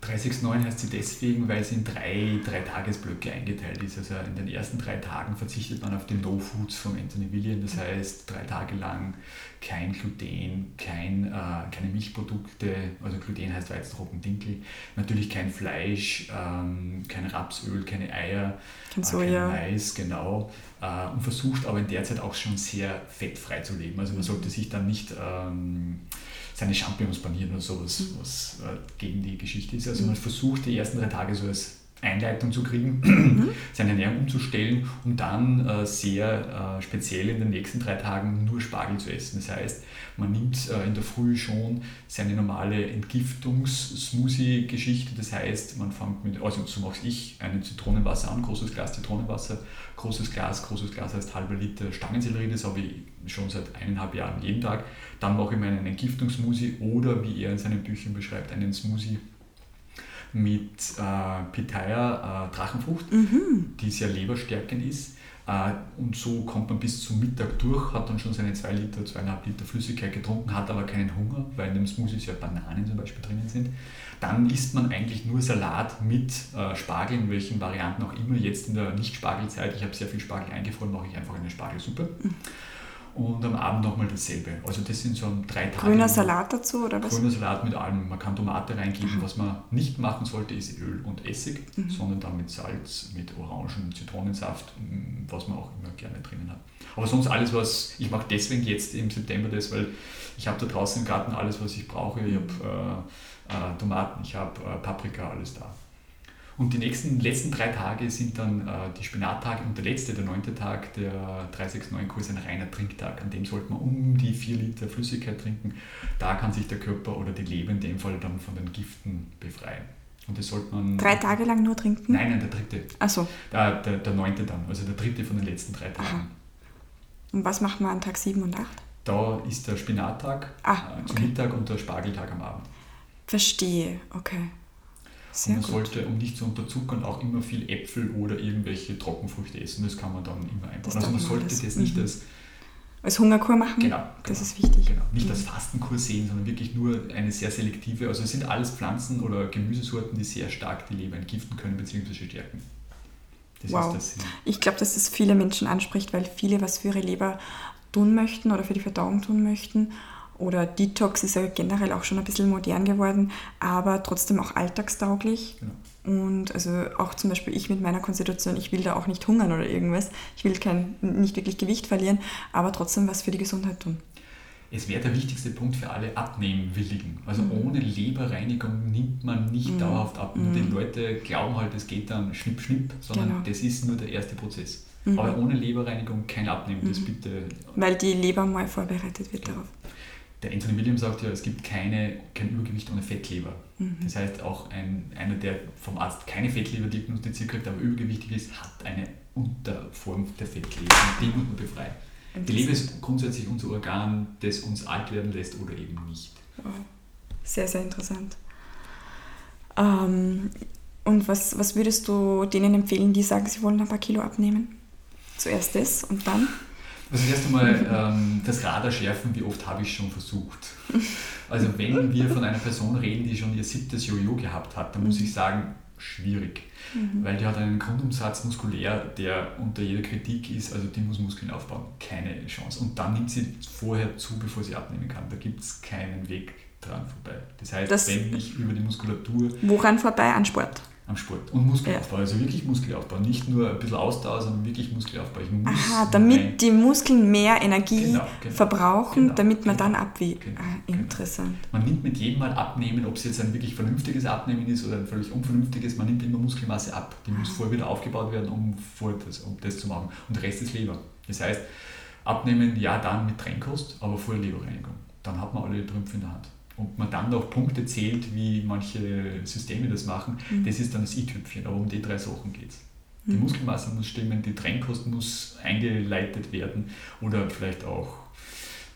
Speaker 2: 369 heißt sie deswegen, weil sie in drei, drei Tagesblöcke eingeteilt ist. Also in den ersten drei Tagen verzichtet man auf die No Foods von Anthony William. Das heißt, drei Tage lang kein Gluten, kein, äh, keine Milchprodukte, also Gluten heißt Weizenroggen, Dinkel, natürlich kein Fleisch, ähm, kein Rapsöl, keine Eier, kein, äh, kein Mais, genau. Äh, und versucht aber in der Zeit auch schon sehr fettfrei zu leben. Also man sollte sich dann nicht ähm, seine Champignons panieren oder sowas, mhm. was äh, gegen die Geschichte ist. Also mhm. man versucht die ersten drei Tage so als Einleitung zu kriegen, mhm. seine Ernährung umzustellen, um dann äh, sehr äh, speziell in den nächsten drei Tagen nur Spargel zu essen. Das heißt, man nimmt äh, in der Früh schon seine normale Entgiftungs-Smoothie-Geschichte. Das heißt, man fängt mit, also so mache ich, ein Zitronenwasser an, großes Glas Zitronenwasser, großes Glas, großes Glas heißt halber Liter Stangensellerie, das habe ich schon seit eineinhalb Jahren jeden Tag. Dann mache ich meinen Entgiftungssmoothie oder wie er in seinen Büchern beschreibt, einen Smoothie mit äh, Pitaya, äh, Drachenfrucht, mhm. die sehr leberstärkend ist. Äh, und so kommt man bis zum Mittag durch, hat dann schon seine 2 Liter, 2,5 Liter Flüssigkeit getrunken, hat aber keinen Hunger, weil in dem Smoothie ja Bananen zum Beispiel drinnen sind. Dann isst man eigentlich nur Salat mit äh, Spargel, in welchen Varianten auch immer. Jetzt in der Nicht-Spargelzeit, ich habe sehr viel Spargel eingefroren, mache ich einfach eine Spargelsuppe. Mhm und am Abend nochmal dasselbe. Also das sind so drei Tage.
Speaker 1: Grüner Salat dazu oder was?
Speaker 2: Grüner Salat mit allem. Man kann Tomate reingeben. Was man nicht machen sollte, ist Öl und Essig, mhm. sondern dann mit Salz, mit Orangen, Zitronensaft, was man auch immer gerne drinnen hat. Aber sonst alles, was ich mache deswegen jetzt im September das, weil ich habe da draußen im Garten alles, was ich brauche. Ich habe äh, äh, Tomaten, ich habe äh, Paprika, alles da. Und die nächsten letzten drei Tage sind dann äh, die Spinattage und der letzte, der neunte Tag der 369-Kurs, ein reiner Trinktag. An dem sollte man um die vier Liter Flüssigkeit trinken. Da kann sich der Körper oder die Leber in dem Fall dann von den Giften befreien. Und das sollte man.
Speaker 1: Drei Tage lang nur trinken?
Speaker 2: Nein, nein, der dritte.
Speaker 1: Achso.
Speaker 2: Der, der, der neunte dann, also der dritte von den letzten drei Tagen. Aha.
Speaker 1: Und was macht man an Tag 7 und 8?
Speaker 2: Da ist der Spinattag ah, äh, zum Mittag und der Spargeltag am Abend.
Speaker 1: Verstehe, okay.
Speaker 2: Sehr man gut. sollte, um nicht zu unterzuckern, auch immer viel Äpfel oder irgendwelche Trockenfrüchte essen. Das kann man dann immer einbauen. Das also man sollte das, das nicht mhm. als
Speaker 1: als Hungerkur machen?
Speaker 2: Genau.
Speaker 1: Das
Speaker 2: genau,
Speaker 1: ist wichtig.
Speaker 2: Genau. Nicht als Fastenkur sehen, sondern wirklich nur eine sehr selektive. Also es sind alles Pflanzen oder Gemüsesorten, die sehr stark die Leber entgiften können bzw. stärken.
Speaker 1: Das wow. Das ich glaube, dass das viele Menschen anspricht, weil viele was für ihre Leber tun möchten oder für die Verdauung tun möchten. Oder Detox ist ja generell auch schon ein bisschen modern geworden, aber trotzdem auch alltagstauglich. Genau. Und also auch zum Beispiel ich mit meiner Konstitution, ich will da auch nicht hungern oder irgendwas. Ich will kein, nicht wirklich Gewicht verlieren, aber trotzdem was für die Gesundheit tun.
Speaker 2: Es wäre der wichtigste Punkt für alle Abnehmwilligen. Also mhm. ohne Leberreinigung nimmt man nicht mhm. dauerhaft ab. Und mhm. die Leute glauben halt, es geht dann schnipp, schnipp, sondern genau. das ist nur der erste Prozess. Mhm. Aber ohne Leberreinigung kein Abnehmen, das mhm. bitte.
Speaker 1: Weil die Leber mal vorbereitet wird darauf
Speaker 2: der Anthony Williams sagt ja, es gibt keine, kein Übergewicht ohne Fettleber. Mhm. Das heißt, auch ein, einer, der vom Arzt keine Fettleber diagnostiziert kriegt, aber übergewichtig ist, hat eine Unterform der Fettleber. Und die muss man befreien. Die Leber ist grundsätzlich unser Organ, das uns alt werden lässt oder eben nicht.
Speaker 1: Sehr, sehr interessant. Ähm, und was, was würdest du denen empfehlen, die sagen, sie wollen ein paar Kilo abnehmen? Zuerst das und dann?
Speaker 2: Also erst einmal ähm, das Radar schärfen, wie oft habe ich schon versucht. Also wenn wir von einer Person reden, die schon ihr siebtes Jojo gehabt hat, dann muss ich sagen, schwierig. Mhm. Weil die hat einen Grundumsatz muskulär, der unter jeder Kritik ist, also die muss Muskeln aufbauen. Keine Chance. Und dann nimmt sie vorher zu, bevor sie abnehmen kann. Da gibt es keinen Weg dran vorbei. Das heißt, das wenn ich über die Muskulatur...
Speaker 1: Woran vorbei? An Sport?
Speaker 2: Am Sport und Muskelaufbau. Ja. Also wirklich Muskelaufbau, nicht nur ein bisschen Ausdauer, sondern wirklich Muskelaufbau. Ich
Speaker 1: muss Aha, damit die Muskeln mehr Energie genau, genau, verbrauchen, genau, damit man genau, dann abwiegt. Genau, ah, genau. interessant.
Speaker 2: Man nimmt mit jedem Mal abnehmen, ob es jetzt ein wirklich vernünftiges Abnehmen ist oder ein völlig unvernünftiges, man nimmt immer Muskelmasse ab. Die muss ah. vorher wieder aufgebaut werden, um, vor das, um das zu machen. Und der Rest ist Leber. Das heißt, abnehmen ja dann mit Trennkost, aber vorher Leberreinigung. Dann hat man alle Trümpfe in der Hand und man dann noch Punkte zählt, wie manche Systeme das machen, mhm. das ist dann das i-Tüpfchen. Aber um die drei Sachen geht es. Die mhm. Muskelmasse muss stimmen, die Trennkost muss eingeleitet werden oder vielleicht auch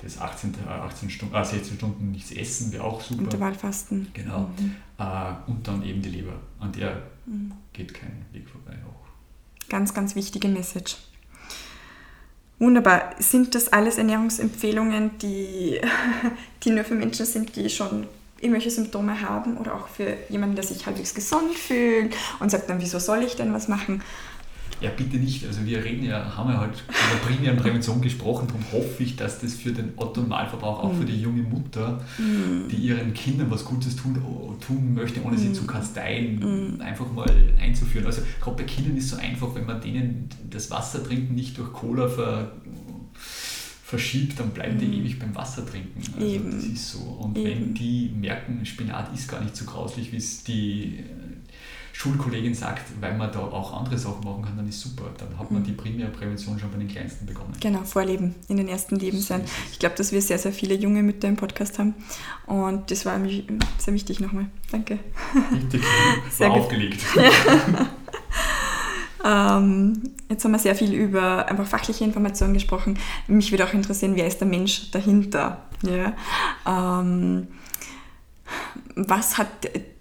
Speaker 2: das 18, 18 Stunden, äh, 16 Stunden nichts essen wäre auch super.
Speaker 1: Intervallfasten.
Speaker 2: Genau. Mhm. Äh, und dann eben die Leber. An der mhm. geht kein Weg vorbei auch.
Speaker 1: Ganz, ganz wichtige Message. Wunderbar. Sind das alles Ernährungsempfehlungen, die, die nur für Menschen sind, die schon irgendwelche Symptome haben oder auch für jemanden, der sich halbwegs gesund fühlt und sagt dann, wieso soll ich denn was machen?
Speaker 2: Ja, bitte nicht. Also wir reden ja, haben ja halt über primären Prävention gesprochen, darum hoffe ich, dass das für den Otto Normalverbraucher, auch für die junge Mutter, die ihren Kindern was Gutes tun, tun möchte, ohne mm. sie zu kasteien, mm. einfach mal einzuführen. Also gerade bei Kindern ist es so einfach, wenn man denen das Wasser trinken nicht durch Cola ver, verschiebt, dann bleiben die ewig beim Wasser trinken. Also Eben. das ist so. Und Eben. wenn die merken, Spinat ist gar nicht so grauslich, wie es die Schulkollegin sagt, weil man da auch andere Sachen machen kann, dann ist super. Dann hat man mhm. die primäre Prävention schon bei den Kleinsten begonnen.
Speaker 1: Genau, Vorleben, in den ersten Lebensjahren. Ich glaube, dass wir sehr, sehr viele junge Mütter im Podcast haben und das war mir sehr wichtig nochmal. Danke.
Speaker 2: Wichtig, sehr aufgelegt.
Speaker 1: ähm, jetzt haben wir sehr viel über einfach fachliche Informationen gesprochen. Mich würde auch interessieren, wer ist der Mensch dahinter? Ja? Ähm, was hat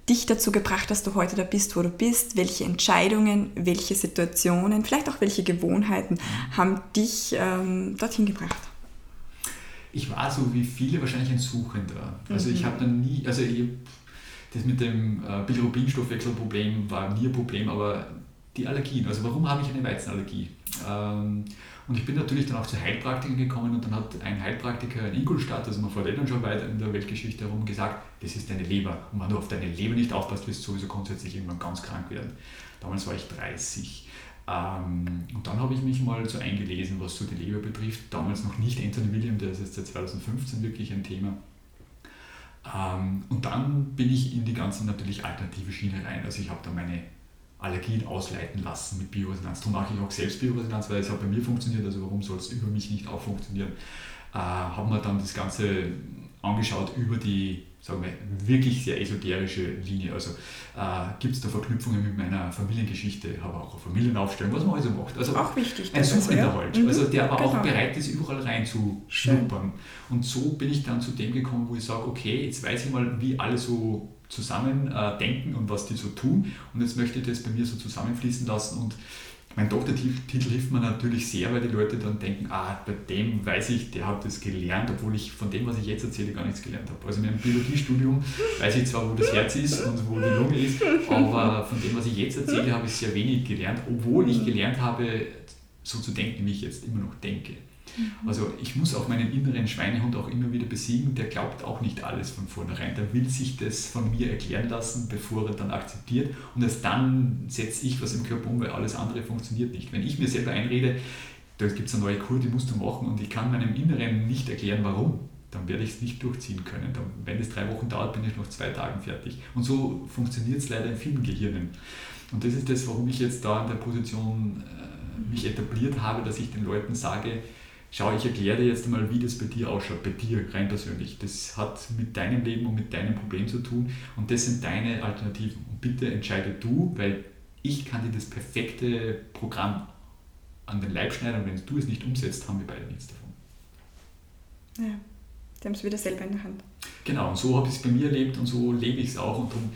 Speaker 1: dich dazu gebracht, dass du heute da bist, wo du bist? Welche Entscheidungen, welche Situationen, vielleicht auch welche Gewohnheiten haben dich ähm, dorthin gebracht?
Speaker 2: Ich war so wie viele wahrscheinlich ein Suchender. Also mhm. ich habe dann nie, also ich, das mit dem äh, Bilirubinstoffwechselproblem war nie ein Problem, aber die Allergien, also warum habe ich eine Weizenallergie? Ähm, und ich bin natürlich dann auch zu Heilpraktikern gekommen und dann hat ein Heilpraktiker in Ingolstadt, also man verliert dann schon weiter in der Weltgeschichte herum, gesagt, das ist deine Leber. Und wenn du auf deine Leber nicht aufpasst, wirst du sowieso grundsätzlich irgendwann ganz krank werden. Damals war ich 30. Ähm, und dann habe ich mich mal so eingelesen, was so die Leber betrifft. Damals noch nicht Anthony William, der ist jetzt seit 2015 wirklich ein Thema. Ähm, und dann bin ich in die ganze natürlich alternative Schiene rein. Also ich habe da meine Allergien ausleiten lassen mit Bioresonanz. Darum mache ich auch selbst Bioresonanz, weil es hat bei mir funktioniert, also warum soll es über mich nicht auch funktionieren? äh, haben wir dann das Ganze angeschaut über die sagen wir, wirklich sehr esoterische Linie. Also äh, gibt es da Verknüpfungen mit meiner Familiengeschichte, habe auch eine Familienaufstellung, was man also macht. Also
Speaker 1: auch wichtig.
Speaker 2: Ein Suchender halt, mhm, also der aber genau. auch bereit ist, überall reinzuschnuppern. Und so bin ich dann zu dem gekommen, wo ich sage, okay, jetzt weiß ich mal, wie alle so zusammen äh, denken und was die so tun und jetzt möchte ich das bei mir so zusammenfließen lassen und mein Doktortitel hilft mir natürlich sehr, weil die Leute dann denken, ah, bei dem weiß ich, der hat das gelernt, obwohl ich von dem, was ich jetzt erzähle, gar nichts gelernt habe. Also in meinem Biologiestudium weiß ich zwar, wo das Herz ist und wo die Lunge ist, aber von dem, was ich jetzt erzähle, habe ich sehr wenig gelernt, obwohl ich gelernt habe, so zu denken, wie ich jetzt immer noch denke. Mhm. Also ich muss auch meinen inneren Schweinehund auch immer wieder besiegen, der glaubt auch nicht alles von vornherein. Der will sich das von mir erklären lassen, bevor er dann akzeptiert. Und erst dann setze ich was im Körper um, weil alles andere funktioniert nicht. Wenn ich mir selber einrede, da gibt es eine neue Kur, die musst du machen und ich kann meinem Inneren nicht erklären, warum, dann werde ich es nicht durchziehen können. Dann, wenn es drei Wochen dauert, bin ich noch zwei Tagen fertig. Und so funktioniert es leider in vielen Gehirnen. Und das ist das, warum ich jetzt da in der Position äh, mich etabliert habe, dass ich den Leuten sage, schau, ich erkläre dir jetzt einmal, wie das bei dir ausschaut, bei dir rein persönlich. Das hat mit deinem Leben und mit deinem Problem zu tun und das sind deine Alternativen. Und bitte entscheide du, weil ich kann dir das perfekte Programm an den Leib schneiden und wenn du es nicht umsetzt, haben wir beide nichts davon.
Speaker 1: Ja, die haben es wieder selber in der Hand.
Speaker 2: Genau, und so habe ich es bei mir erlebt und so lebe ich es auch und darum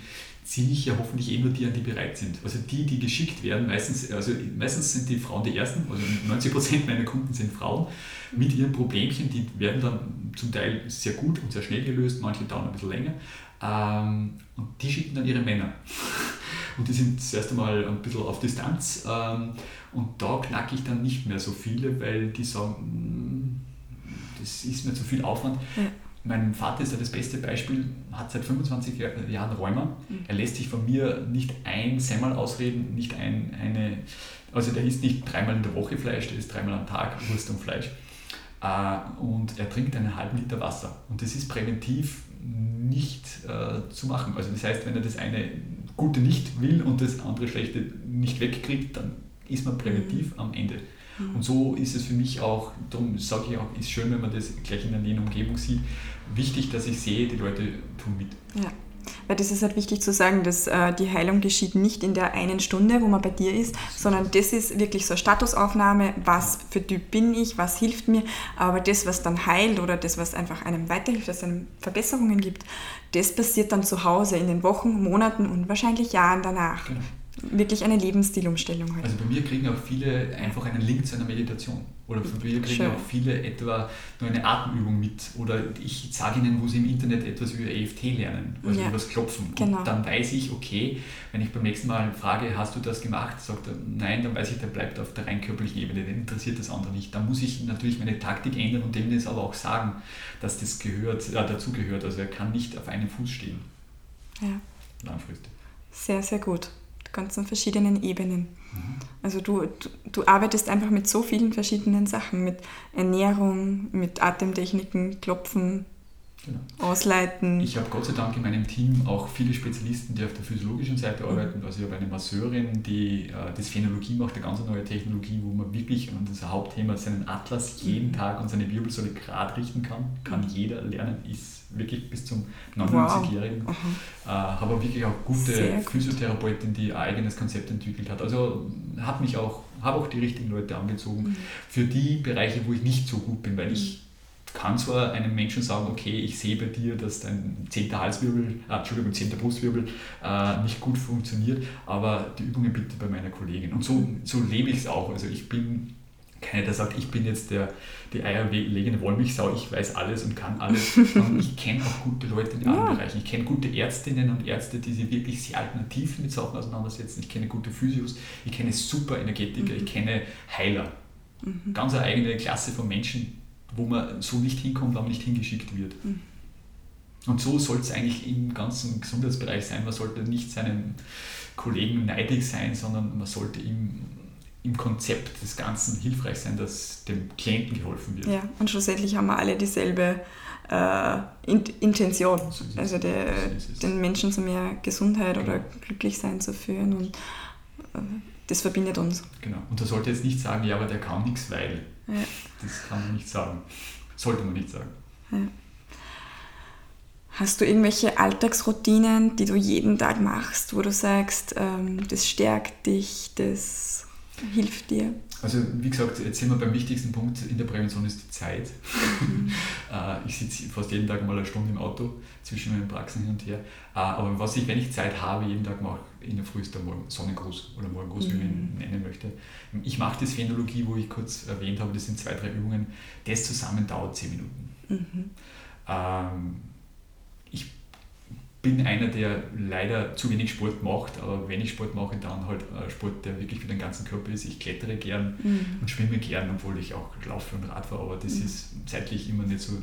Speaker 2: ziehe ich ja hoffentlich eh nur die an, die bereit sind. Also die, die geschickt werden, meistens, also meistens sind die Frauen die Ersten, also 90% meiner Kunden sind Frauen mit ihren Problemchen, die werden dann zum Teil sehr gut und sehr schnell gelöst, manche dauern ein bisschen länger. Ähm, und die schicken dann ihre Männer. Und die sind zuerst einmal ein bisschen auf Distanz. Ähm, und da knacke ich dann nicht mehr so viele, weil die sagen, hm, das ist mir zu viel Aufwand. Ja. Mein Vater ist ja das beste Beispiel, hat seit 25 Jahren Rheuma. Mhm. Er lässt sich von mir nicht ein Semmel ausreden, nicht ein, eine, also der isst nicht dreimal in der Woche Fleisch, der isst dreimal am Tag Wurst und Fleisch. Äh, und er trinkt einen halben Liter Wasser. Und das ist präventiv nicht äh, zu machen. Also das heißt, wenn er das eine Gute nicht will und das andere Schlechte nicht wegkriegt, dann ist man präventiv mhm. am Ende. Mhm. Und so ist es für mich auch, darum sage ich auch, ist schön, wenn man das gleich in der näheren Umgebung sieht. Wichtig, dass ich sehe, die Leute tun mit.
Speaker 1: Ja. Weil das ist halt wichtig zu sagen, dass äh, die Heilung geschieht nicht in der einen Stunde, wo man bei dir ist, sondern das ist wirklich so eine Statusaufnahme, was für Typ bin ich, was hilft mir, aber das, was dann heilt oder das, was einfach einem weiterhilft, dass es einem Verbesserungen gibt, das passiert dann zu Hause in den Wochen, Monaten und wahrscheinlich Jahren danach. Genau wirklich eine Lebensstilumstellung
Speaker 2: halt. Also bei mir kriegen auch viele einfach einen Link zu einer Meditation. Oder von mir kriegen Schön. auch viele etwa nur eine Atemübung mit. Oder ich sage ihnen, wo sie im Internet etwas über EFT lernen, also ja. über das Klopfen. Genau. Und dann weiß ich, okay, wenn ich beim nächsten Mal frage, hast du das gemacht, sagt er nein, dann weiß ich, der bleibt auf der rein körperlichen Ebene, den interessiert das andere nicht. Da muss ich natürlich meine Taktik ändern und dem das aber auch sagen, dass das gehört, äh, dazu gehört. Also er kann nicht auf einem Fuß stehen.
Speaker 1: Ja. Langfristig. Sehr, sehr gut ganzen verschiedenen Ebenen. Mhm. Also du, du, du, arbeitest einfach mit so vielen verschiedenen Sachen, mit Ernährung, mit Atemtechniken, Klopfen, Genau. ausleiten.
Speaker 2: Ich habe Gott sei Dank in meinem Team auch viele Spezialisten, die auf der physiologischen Seite arbeiten. Also ich habe eine Masseurin, die äh, das Phänologie macht, eine ganz neue Technologie, wo man wirklich, und das Hauptthema, seinen Atlas jeden mhm. Tag und seine Wirbelsäule gerade richten kann. Kann mhm. jeder lernen, ist wirklich bis zum 99-Jährigen. Wow. Äh, habe wirklich auch gute Physiotherapeutin, die ein eigenes Konzept entwickelt hat. Also hat mich auch, habe auch die richtigen Leute angezogen mhm. für die Bereiche, wo ich nicht so gut bin, weil ich kann zwar einem Menschen sagen, okay, ich sehe bei dir, dass dein zehnter Halswirbel, äh, Entschuldigung, zehnter Brustwirbel äh, nicht gut funktioniert, aber die Übungen bitte bei meiner Kollegin. Und so, so lebe ich es auch. Also ich bin keiner, der sagt, ich bin jetzt der, die eierlegende Wollmilchsau, ich weiß alles und kann alles. ich kenne auch gute Leute in anderen ja. Bereichen. Ich kenne gute Ärztinnen und Ärzte, die sich wirklich sehr alternativ mit Sachen auseinandersetzen. Ich kenne gute Physios, ich kenne super Energetiker, mhm. ich kenne Heiler. Mhm. Ganz eine eigene Klasse von Menschen, wo man so nicht hinkommt, aber nicht hingeschickt wird. Mhm. Und so soll es eigentlich im ganzen Gesundheitsbereich sein. Man sollte nicht seinem Kollegen neidig sein, sondern man sollte ihm im Konzept des Ganzen hilfreich sein, dass dem Klienten geholfen wird.
Speaker 1: Ja, und schlussendlich haben wir alle dieselbe äh, Intention, so also der, so den Menschen zu mehr Gesundheit genau. oder Glücklichsein zu führen und äh, das verbindet uns.
Speaker 2: Genau, und da sollte jetzt nicht sagen, ja, aber der kann nichts, weil. Ja. Das kann man nicht sagen. Sollte man nicht sagen. Ja.
Speaker 1: Hast du irgendwelche Alltagsroutinen, die du jeden Tag machst, wo du sagst, ähm, das stärkt dich, das hilft dir?
Speaker 2: Also wie gesagt, jetzt sind wir beim wichtigsten Punkt in der Prävention ist die Zeit. Mhm. Äh, ich sitze fast jeden Tag mal eine Stunde im Auto zwischen meinen Praxen hin und her. Äh, aber was ich, wenn ich Zeit habe, jeden Tag mache, in der Früh ist der Sonnengruß oder Morgengruß, mhm. wie man ihn mhm. nennen möchte. Ich mache das Phänologie, wo ich kurz erwähnt habe, das sind zwei, drei Übungen. Das zusammen dauert zehn Minuten. Mhm. Ähm, bin einer, der leider zu wenig Sport macht, aber wenn ich Sport mache, dann halt äh, Sport, der wirklich für den ganzen Körper ist. Ich klettere gern mhm. und schwimme gern, obwohl ich auch laufe und Rad fahre, aber das mhm. ist zeitlich immer nicht so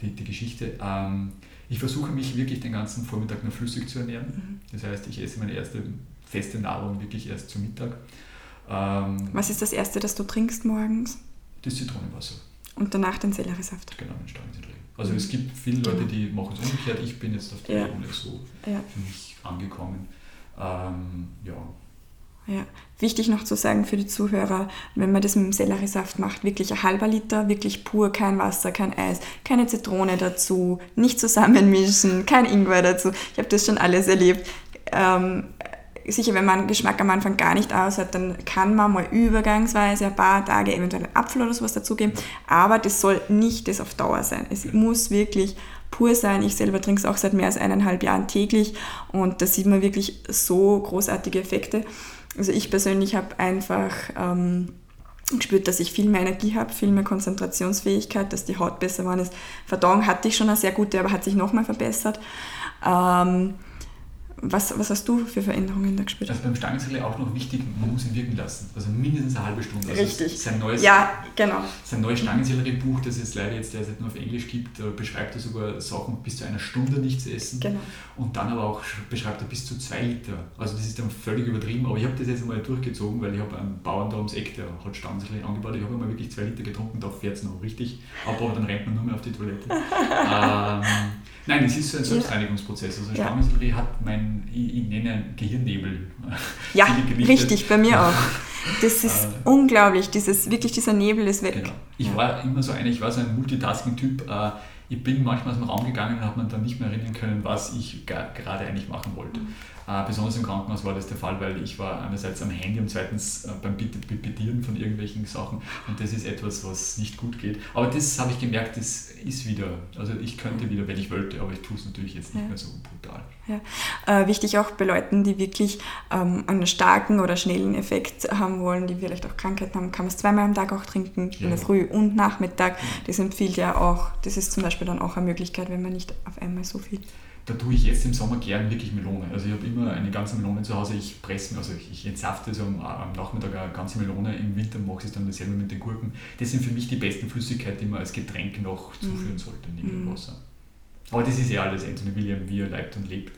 Speaker 2: die, die Geschichte. Ähm, ich versuche mich wirklich den ganzen Vormittag nur flüssig zu ernähren. Mhm. Das heißt, ich esse meine erste feste Nahrung wirklich erst zum Mittag.
Speaker 1: Ähm, Was ist das Erste, das du trinkst morgens?
Speaker 2: Das Zitronenwasser.
Speaker 1: Und danach den Selleriesaft?
Speaker 2: Genau, den Stangensellerie. Also es gibt viele Leute, die machen es umgekehrt. Ich bin jetzt auf der ja. Ebene so ja. für mich angekommen. Ähm, ja.
Speaker 1: Ja, wichtig noch zu sagen für die Zuhörer, wenn man das mit dem Selleriesaft macht, wirklich ein halber Liter, wirklich pur, kein Wasser, kein Eis, keine Zitrone dazu, nicht zusammenmischen, kein Ingwer dazu. Ich habe das schon alles erlebt. Ähm, sicher, wenn man Geschmack am Anfang gar nicht aus hat, dann kann man mal übergangsweise ein paar Tage eventuell einen Apfel oder sowas dazugeben, aber das soll nicht das auf Dauer sein. Es muss wirklich pur sein. Ich selber trinke es auch seit mehr als eineinhalb Jahren täglich und da sieht man wirklich so großartige Effekte. Also ich persönlich habe einfach ähm, gespürt, dass ich viel mehr Energie habe, viel mehr Konzentrationsfähigkeit, dass die Haut besser ist. Verdauung hatte ich schon eine sehr gute, aber hat sich nochmal verbessert. Ähm, was, was hast du für Veränderungen da gespürt?
Speaker 2: Also beim Stangenseil auch noch wichtig, man muss ihn wirken lassen. Also mindestens eine halbe Stunde. Also
Speaker 1: Richtig.
Speaker 2: Sein neues,
Speaker 1: ja, genau.
Speaker 2: Sein neues Stangensellerie-Buch, das es leider jetzt derzeit nur auf Englisch gibt, beschreibt er sogar Sachen bis zu einer Stunde nicht zu essen.
Speaker 1: Genau.
Speaker 2: Und dann aber auch beschreibt er bis zu zwei Liter. Also das ist dann völlig übertrieben, aber ich habe das jetzt einmal durchgezogen, weil ich habe einen Bauern da ums Eck, der hat Stangensellerie angebaut. Ich habe einmal wirklich zwei Liter getrunken, da fährt es noch richtig. Aber dann rennt man nur mehr auf die Toilette. ähm, Nein, es ist so ein Selbstreinigungsprozess. Also ja. Stammelsellerie hat mein, ich, ich nenne Gehirnnebel.
Speaker 1: Ja, richtig, bei mir auch. Das ist äh, unglaublich, dieses, wirklich dieser Nebel ist weg. Genau.
Speaker 2: Ich war immer so einer, ich war so ein Multitasking-Typ. Äh, ich bin manchmal aus dem Raum gegangen und habe mir dann nicht mehr erinnern können, was ich gerade eigentlich machen wollte. Äh, besonders im Krankenhaus war das der Fall, weil ich war einerseits am Handy und zweitens äh, beim Pipettieren von irgendwelchen Sachen und das ist etwas, was nicht gut geht. Aber das habe ich gemerkt, das ist wieder, also ich könnte wieder, wenn ich wollte, aber ich tue es natürlich jetzt nicht ja. mehr so brutal.
Speaker 1: Ja. Äh, wichtig auch bei Leuten, die wirklich ähm, einen starken oder schnellen Effekt haben wollen, die vielleicht auch Krankheiten haben, kann man es zweimal am Tag auch trinken, ja. in der Früh und Nachmittag. Das empfiehlt ja auch, das ist zum Beispiel dann auch eine Möglichkeit, wenn man nicht auf einmal so viel
Speaker 2: da tue ich jetzt im Sommer gern wirklich Melone. Also ich habe immer eine ganze Melone zu Hause, ich presse mir, also ich, ich entsafte so am, am, Nachmittag eine ganze Melone, im Winter mache ich es dann dasselbe mit den Gurken. Das sind für mich die besten Flüssigkeiten, die man als Getränk noch mhm. zuführen sollte, neben dem mhm. Wasser. Aber das ist ja alles Anthony William, wie er lebt und lebt.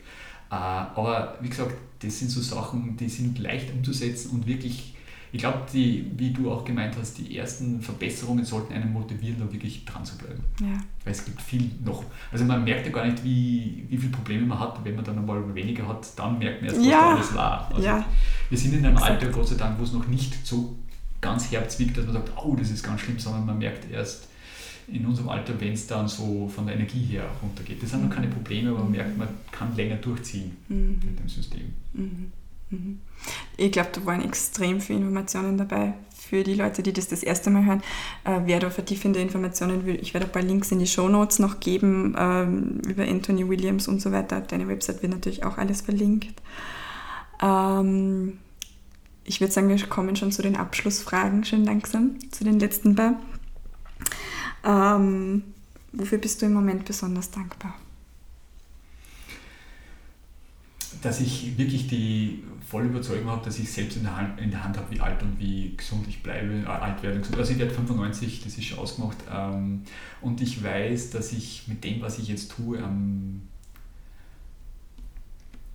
Speaker 2: Äh, aber wie gesagt, das sind so Sachen, die sind leicht umzusetzen und wirklich ich glaube, wie du auch gemeint hast, die ersten Verbesserungen sollten einen motivieren, da wirklich dran zu bleiben. Ja. Weil es gibt viel noch. Also man merkt ja gar nicht, wie, wie viele Probleme man hat. Wenn man dann einmal weniger hat, dann merkt man erst, was ja. da alles war. Also ja. Wir sind in einem Alter, Gott sei Dank, wo es noch nicht so ganz herzwickt, dass man sagt, oh, das ist ganz schlimm, sondern man merkt erst in unserem Alter, wenn es dann so von der Energie her runtergeht. Das sind noch keine Probleme, aber man merkt, man kann länger durchziehen mhm. mit dem System. Mhm.
Speaker 1: Mhm. Ich glaube, da waren extrem viele Informationen dabei für die Leute, die das das erste Mal hören. Äh, wer da vertiefende Informationen will, ich werde ein paar Links in die Show Notes noch geben ähm, über Anthony Williams und so weiter. Deine Website wird natürlich auch alles verlinkt. Ähm, ich würde sagen, wir kommen schon zu den Abschlussfragen, schön langsam, zu den letzten paar. Ähm, wofür bist du im Moment besonders dankbar?
Speaker 2: Dass ich wirklich die volle Überzeugung habe, dass ich selbst in der Hand, in der Hand habe, wie alt und wie gesund ich bleibe, äh, alt werde. Also ich werde 95, das ist schon ausgemacht. Ähm, und ich weiß, dass ich mit dem, was ich jetzt tue, ähm,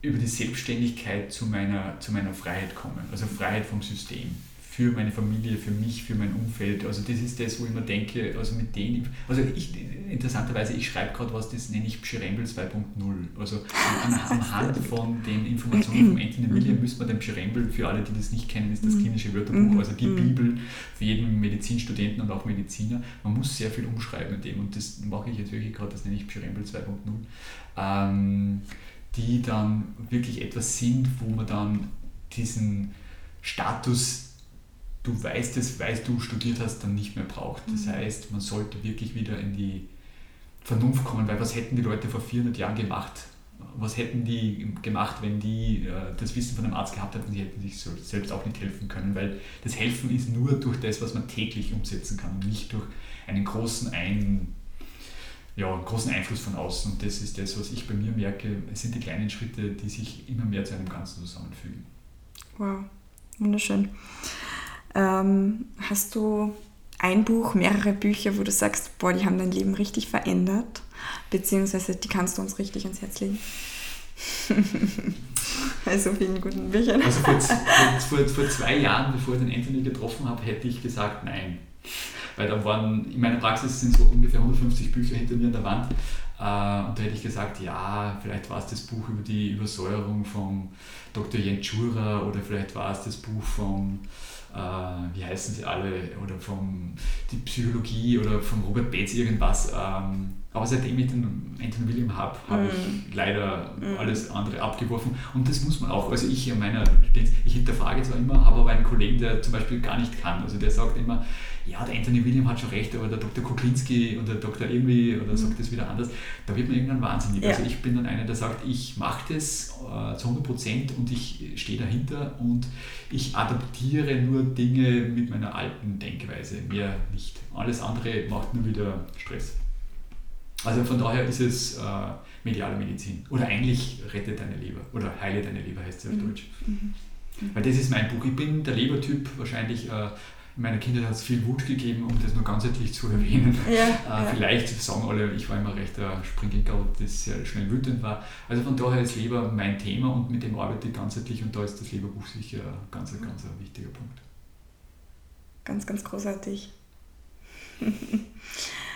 Speaker 2: über die Selbstständigkeit zu meiner, zu meiner Freiheit komme. Also Freiheit vom System für meine Familie, für mich, für mein Umfeld. Also das ist das, wo ich mir denke, also mit denen, also ich, interessanterweise, ich schreibe gerade was, das nenne ich Pschirembel 2.0. Also anhand von den Informationen von Anthony William müssen wir den Pschirembel, für alle, die das nicht kennen, ist das mhm. klinische Wörterbuch, mhm. also die mhm. Bibel für jeden Medizinstudenten und auch Mediziner. Man muss sehr viel umschreiben in dem und das mache ich jetzt wirklich gerade, das nenne ich Pschirembel 2.0, ähm, die dann wirklich etwas sind, wo man dann diesen Status, du weißt es, weil du studiert hast, dann nicht mehr braucht. Das mhm. heißt, man sollte wirklich wieder in die Vernunft kommen, weil was hätten die Leute vor 400 Jahren gemacht? Was hätten die gemacht, wenn die äh, das Wissen von einem Arzt gehabt hätten? Die hätten sich selbst auch nicht helfen können, weil das Helfen ist nur durch das, was man täglich umsetzen kann und nicht durch einen großen, ein, ja, großen Einfluss von außen. Und das ist das, was ich bei mir merke. Es sind die kleinen Schritte, die sich immer mehr zu einem Ganzen zusammenfügen.
Speaker 1: Wow, wunderschön. Ähm, hast du ein Buch, mehrere Bücher, wo du sagst, boah, die haben dein Leben richtig verändert, beziehungsweise die kannst du uns richtig ans Herz legen? Bei so vielen guten Büchern.
Speaker 2: Also vor, vor, vor, zwei Jahren, bevor ich den Anthony getroffen habe, hätte ich gesagt, nein. Weil da waren, in meiner Praxis sind so ungefähr 150 Bücher hinter mir an der Wand. Äh, und da hätte ich gesagt, ja, vielleicht war es das Buch über die Übersäuerung von Dr. Jentschura oder vielleicht war es das Buch von äh, wie heißen sie alle, oder von die Psychologie oder von Robert Bates irgendwas. Ähm, aber seitdem ich den Anton William habe, habe mm. ich leider mm. alles andere abgeworfen. Und das muss man auch. Also ich in meiner, ich hinterfrage zwar immer, habe aber einen Kollegen, der zum Beispiel gar nicht kann. Also der sagt immer, ja, der Anthony William hat schon recht, aber der Dr. Kuklinski oder der Dr. irgendwie oder mhm. sagt das wieder anders, da wird man irgendwann wahnsinnig. Ja. Also ich bin dann einer, der sagt, ich mache das äh, zu 100 Prozent und ich stehe dahinter und ich adaptiere nur Dinge mit meiner alten Denkweise, mehr nicht. Alles andere macht nur wieder Stress. Also von daher ist es äh, mediale Medizin. Oder eigentlich rette deine Leber oder heile deine Leber heißt es auf mhm. Deutsch. Mhm. Weil das ist mein Buch. Ich bin der Lebertyp wahrscheinlich. Äh, in meiner Kindheit hat es viel Wut gegeben, um das nur ganzheitlich zu erwähnen. Ja, äh, ja. Vielleicht sagen alle, ich war immer recht ein Springkicker, das sehr schnell wütend war. Also von daher ist Leber mein Thema und mit dem arbeite ich ganzheitlich und da ist das Leberbuch sicher ein ganz, ganz ein wichtiger Punkt.
Speaker 1: Ganz, ganz großartig.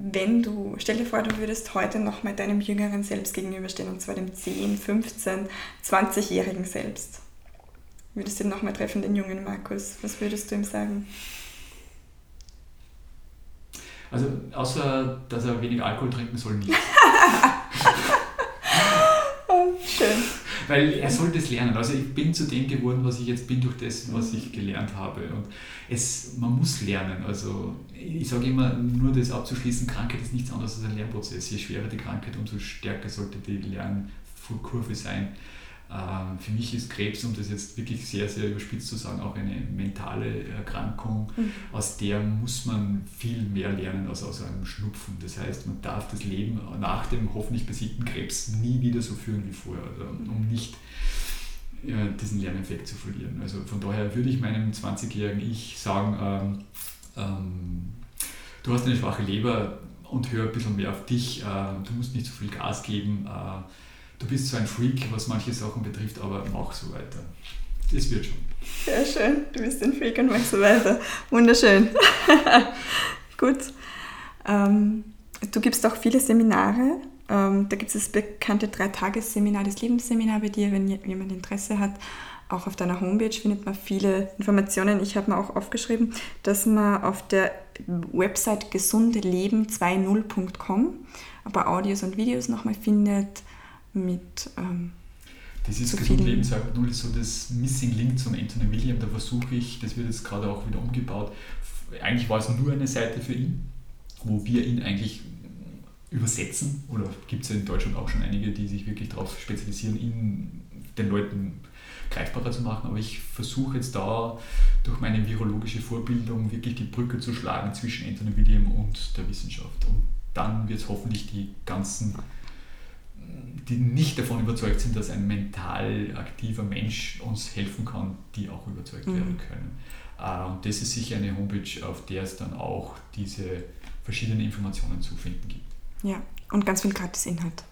Speaker 1: Wenn du, stell dir vor, du würdest heute noch mal deinem jüngeren Selbst gegenüberstehen, und zwar dem 10, 15, 20-jährigen Selbst würdest du ihn nochmal treffen, den jungen Markus? Was würdest du ihm sagen?
Speaker 2: Also außer, dass er weniger Alkohol trinken soll, nicht.
Speaker 1: oh, schön.
Speaker 2: Weil er soll das lernen. Also ich bin zu dem geworden, was ich jetzt bin, durch das, was ich gelernt habe. Und es, man muss lernen. Also ich sage immer, nur das abzuschließen, Krankheit ist nichts anderes als ein Lernprozess. Je schwerer die Krankheit, umso stärker sollte die Lernkurve sein. Ähm, für mich ist Krebs, um das jetzt wirklich sehr, sehr überspitzt zu sagen, auch eine mentale Erkrankung, mhm. aus der muss man viel mehr lernen als aus einem Schnupfen. Das heißt, man darf das Leben nach dem hoffentlich besiegten Krebs nie wieder so führen wie vorher, also, um nicht diesen Lerneffekt zu verlieren. Also von daher würde ich meinem 20-jährigen Ich sagen, ähm, ähm, du hast eine schwache Leber und hör ein bisschen mehr auf dich, äh, du musst nicht so viel Gas geben. Äh, du bist so ein Freak, was manche Sachen betrifft, aber mach so weiter. Das wird schon.
Speaker 1: Sehr schön, du bist ein Freak und machst so weiter. Wunderschön. Gut. Ähm, du gibst auch viele Seminare. Ähm, da gibt es das bekannte Drei-Tages-Seminar, das Lebensseminar bei dir, wenn jemand Interesse hat. Auch auf deiner Homepage findet man viele Informationen. Ich habe mir auch aufgeschrieben, dass man auf der Website gesundleben20.com ein paar Audios und Videos nochmal findet mit. Ähm,
Speaker 2: das ist Gesund Leben 2.0 ist so das Missing Link zum Anthony William. Da versuche ich, das wird jetzt gerade auch wieder umgebaut. Eigentlich war es nur eine Seite für ihn, wo wir ihn eigentlich übersetzen. Oder gibt es ja in Deutschland auch schon einige, die sich wirklich darauf spezialisieren, ihn den Leuten greifbarer zu machen. Aber ich versuche jetzt da durch meine virologische Vorbildung wirklich die Brücke zu schlagen zwischen Anthony William und der Wissenschaft. Und dann wird es hoffentlich die ganzen die nicht davon überzeugt sind, dass ein mental aktiver Mensch uns helfen kann, die auch überzeugt mhm. werden können. Äh, und das ist sicher eine Homepage, auf der es dann auch diese verschiedenen Informationen zu finden gibt.
Speaker 1: Ja, und ganz viel Gratis-Inhalt.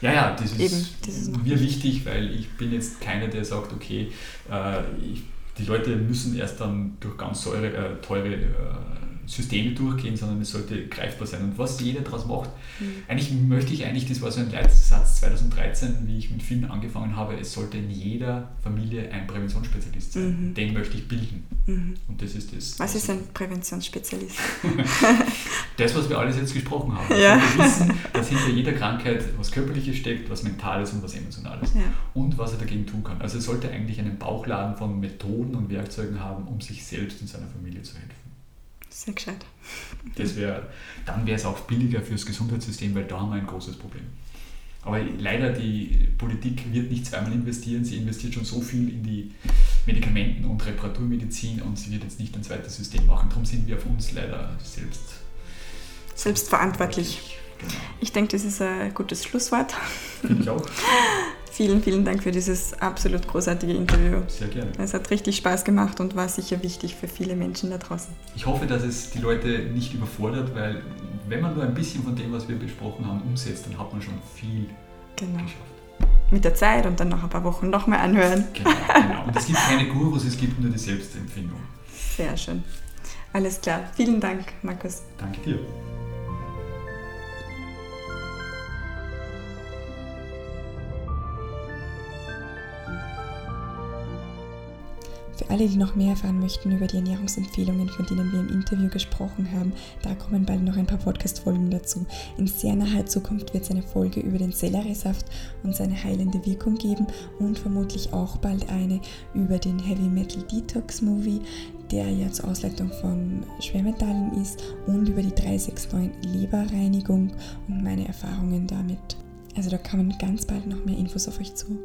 Speaker 2: Ja, ja, das ist, Eben, das ist mir wichtig, weil ich bin jetzt keiner, der sagt, okay, äh, ich, die Leute müssen erst dann durch ganz teure, äh, teure äh, Systeme durchgehen, sondern es sollte greifbar sein. Und was jeder daraus macht, mhm. eigentlich möchte ich eigentlich, das war so ein Leitsatz 2013, wie ich mit Film angefangen habe, es sollte in jeder Familie ein Präventionsspezialist sein. Mhm. Den möchte ich bilden. Mhm. Und das ist das.
Speaker 1: Was ist ein Präventionsspezialist?
Speaker 2: das, was wir alles jetzt gesprochen haben. Ja. Wir wissen, dass hinter jeder Krankheit was Körperliches steckt, was Mentales und was Emotionales. Ja. Und was er dagegen tun kann. Also er sollte eigentlich einen Bauchladen von Methoden und Werkzeugen haben, um sich selbst und seiner Familie zu helfen.
Speaker 1: Sehr gescheit.
Speaker 2: Das wär, dann wäre es auch billiger fürs Gesundheitssystem, weil da haben wir ein großes Problem. Aber leider, die Politik wird nicht zweimal investieren. Sie investiert schon so viel in die Medikamenten- und Reparaturmedizin und sie wird jetzt nicht ein zweites System machen. Darum sind wir auf uns leider selbst
Speaker 1: selbstverantwortlich. Genau. Ich denke, das ist ein gutes Schlusswort.
Speaker 2: Finde ich auch.
Speaker 1: Vielen, vielen Dank für dieses absolut großartige Interview.
Speaker 2: Sehr gerne.
Speaker 1: Es hat richtig Spaß gemacht und war sicher wichtig für viele Menschen da draußen.
Speaker 2: Ich hoffe, dass es die Leute nicht überfordert, weil wenn man nur ein bisschen von dem, was wir besprochen haben, umsetzt, dann hat man schon viel genau. geschafft.
Speaker 1: Mit der Zeit und dann nach ein paar Wochen nochmal anhören.
Speaker 2: Genau, genau. Und es gibt keine Gurus, es gibt nur die Selbstempfindung.
Speaker 1: Sehr schön. Alles klar. Vielen Dank, Markus.
Speaker 2: Danke dir.
Speaker 1: Für alle, die noch mehr erfahren möchten über die Ernährungsempfehlungen, von denen wir im Interview gesprochen haben, da kommen bald noch ein paar Podcast-Folgen dazu. In sehr naher Zukunft wird es eine Folge über den Selleriesaft und seine heilende Wirkung geben und vermutlich auch bald eine über den Heavy Metal Detox Movie, der ja zur Ausleitung von Schwermetallen ist und über die 369 Leberreinigung und meine Erfahrungen damit. Also da kommen ganz bald noch mehr Infos auf euch zu.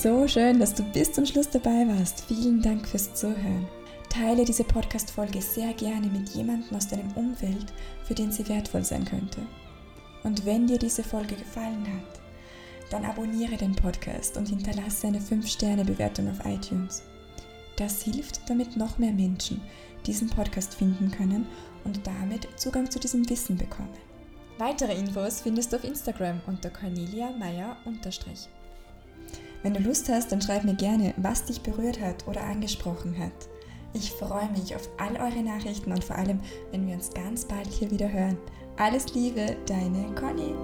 Speaker 1: So schön, dass du bis zum Schluss dabei warst. Vielen Dank fürs Zuhören. Teile diese Podcast-Folge sehr gerne mit jemandem aus deinem Umfeld, für den sie wertvoll sein könnte. Und wenn dir diese Folge gefallen hat, dann abonniere den Podcast und hinterlasse eine 5-Sterne-Bewertung auf iTunes. Das hilft, damit noch mehr Menschen diesen Podcast finden können und damit Zugang zu diesem Wissen bekommen. Weitere Infos findest du auf Instagram unter Cornelia Meyer wenn du Lust hast, dann schreib mir gerne, was dich berührt hat oder angesprochen hat. Ich freue mich auf all eure Nachrichten und vor allem, wenn wir uns ganz bald hier wieder hören. Alles Liebe, deine Conny.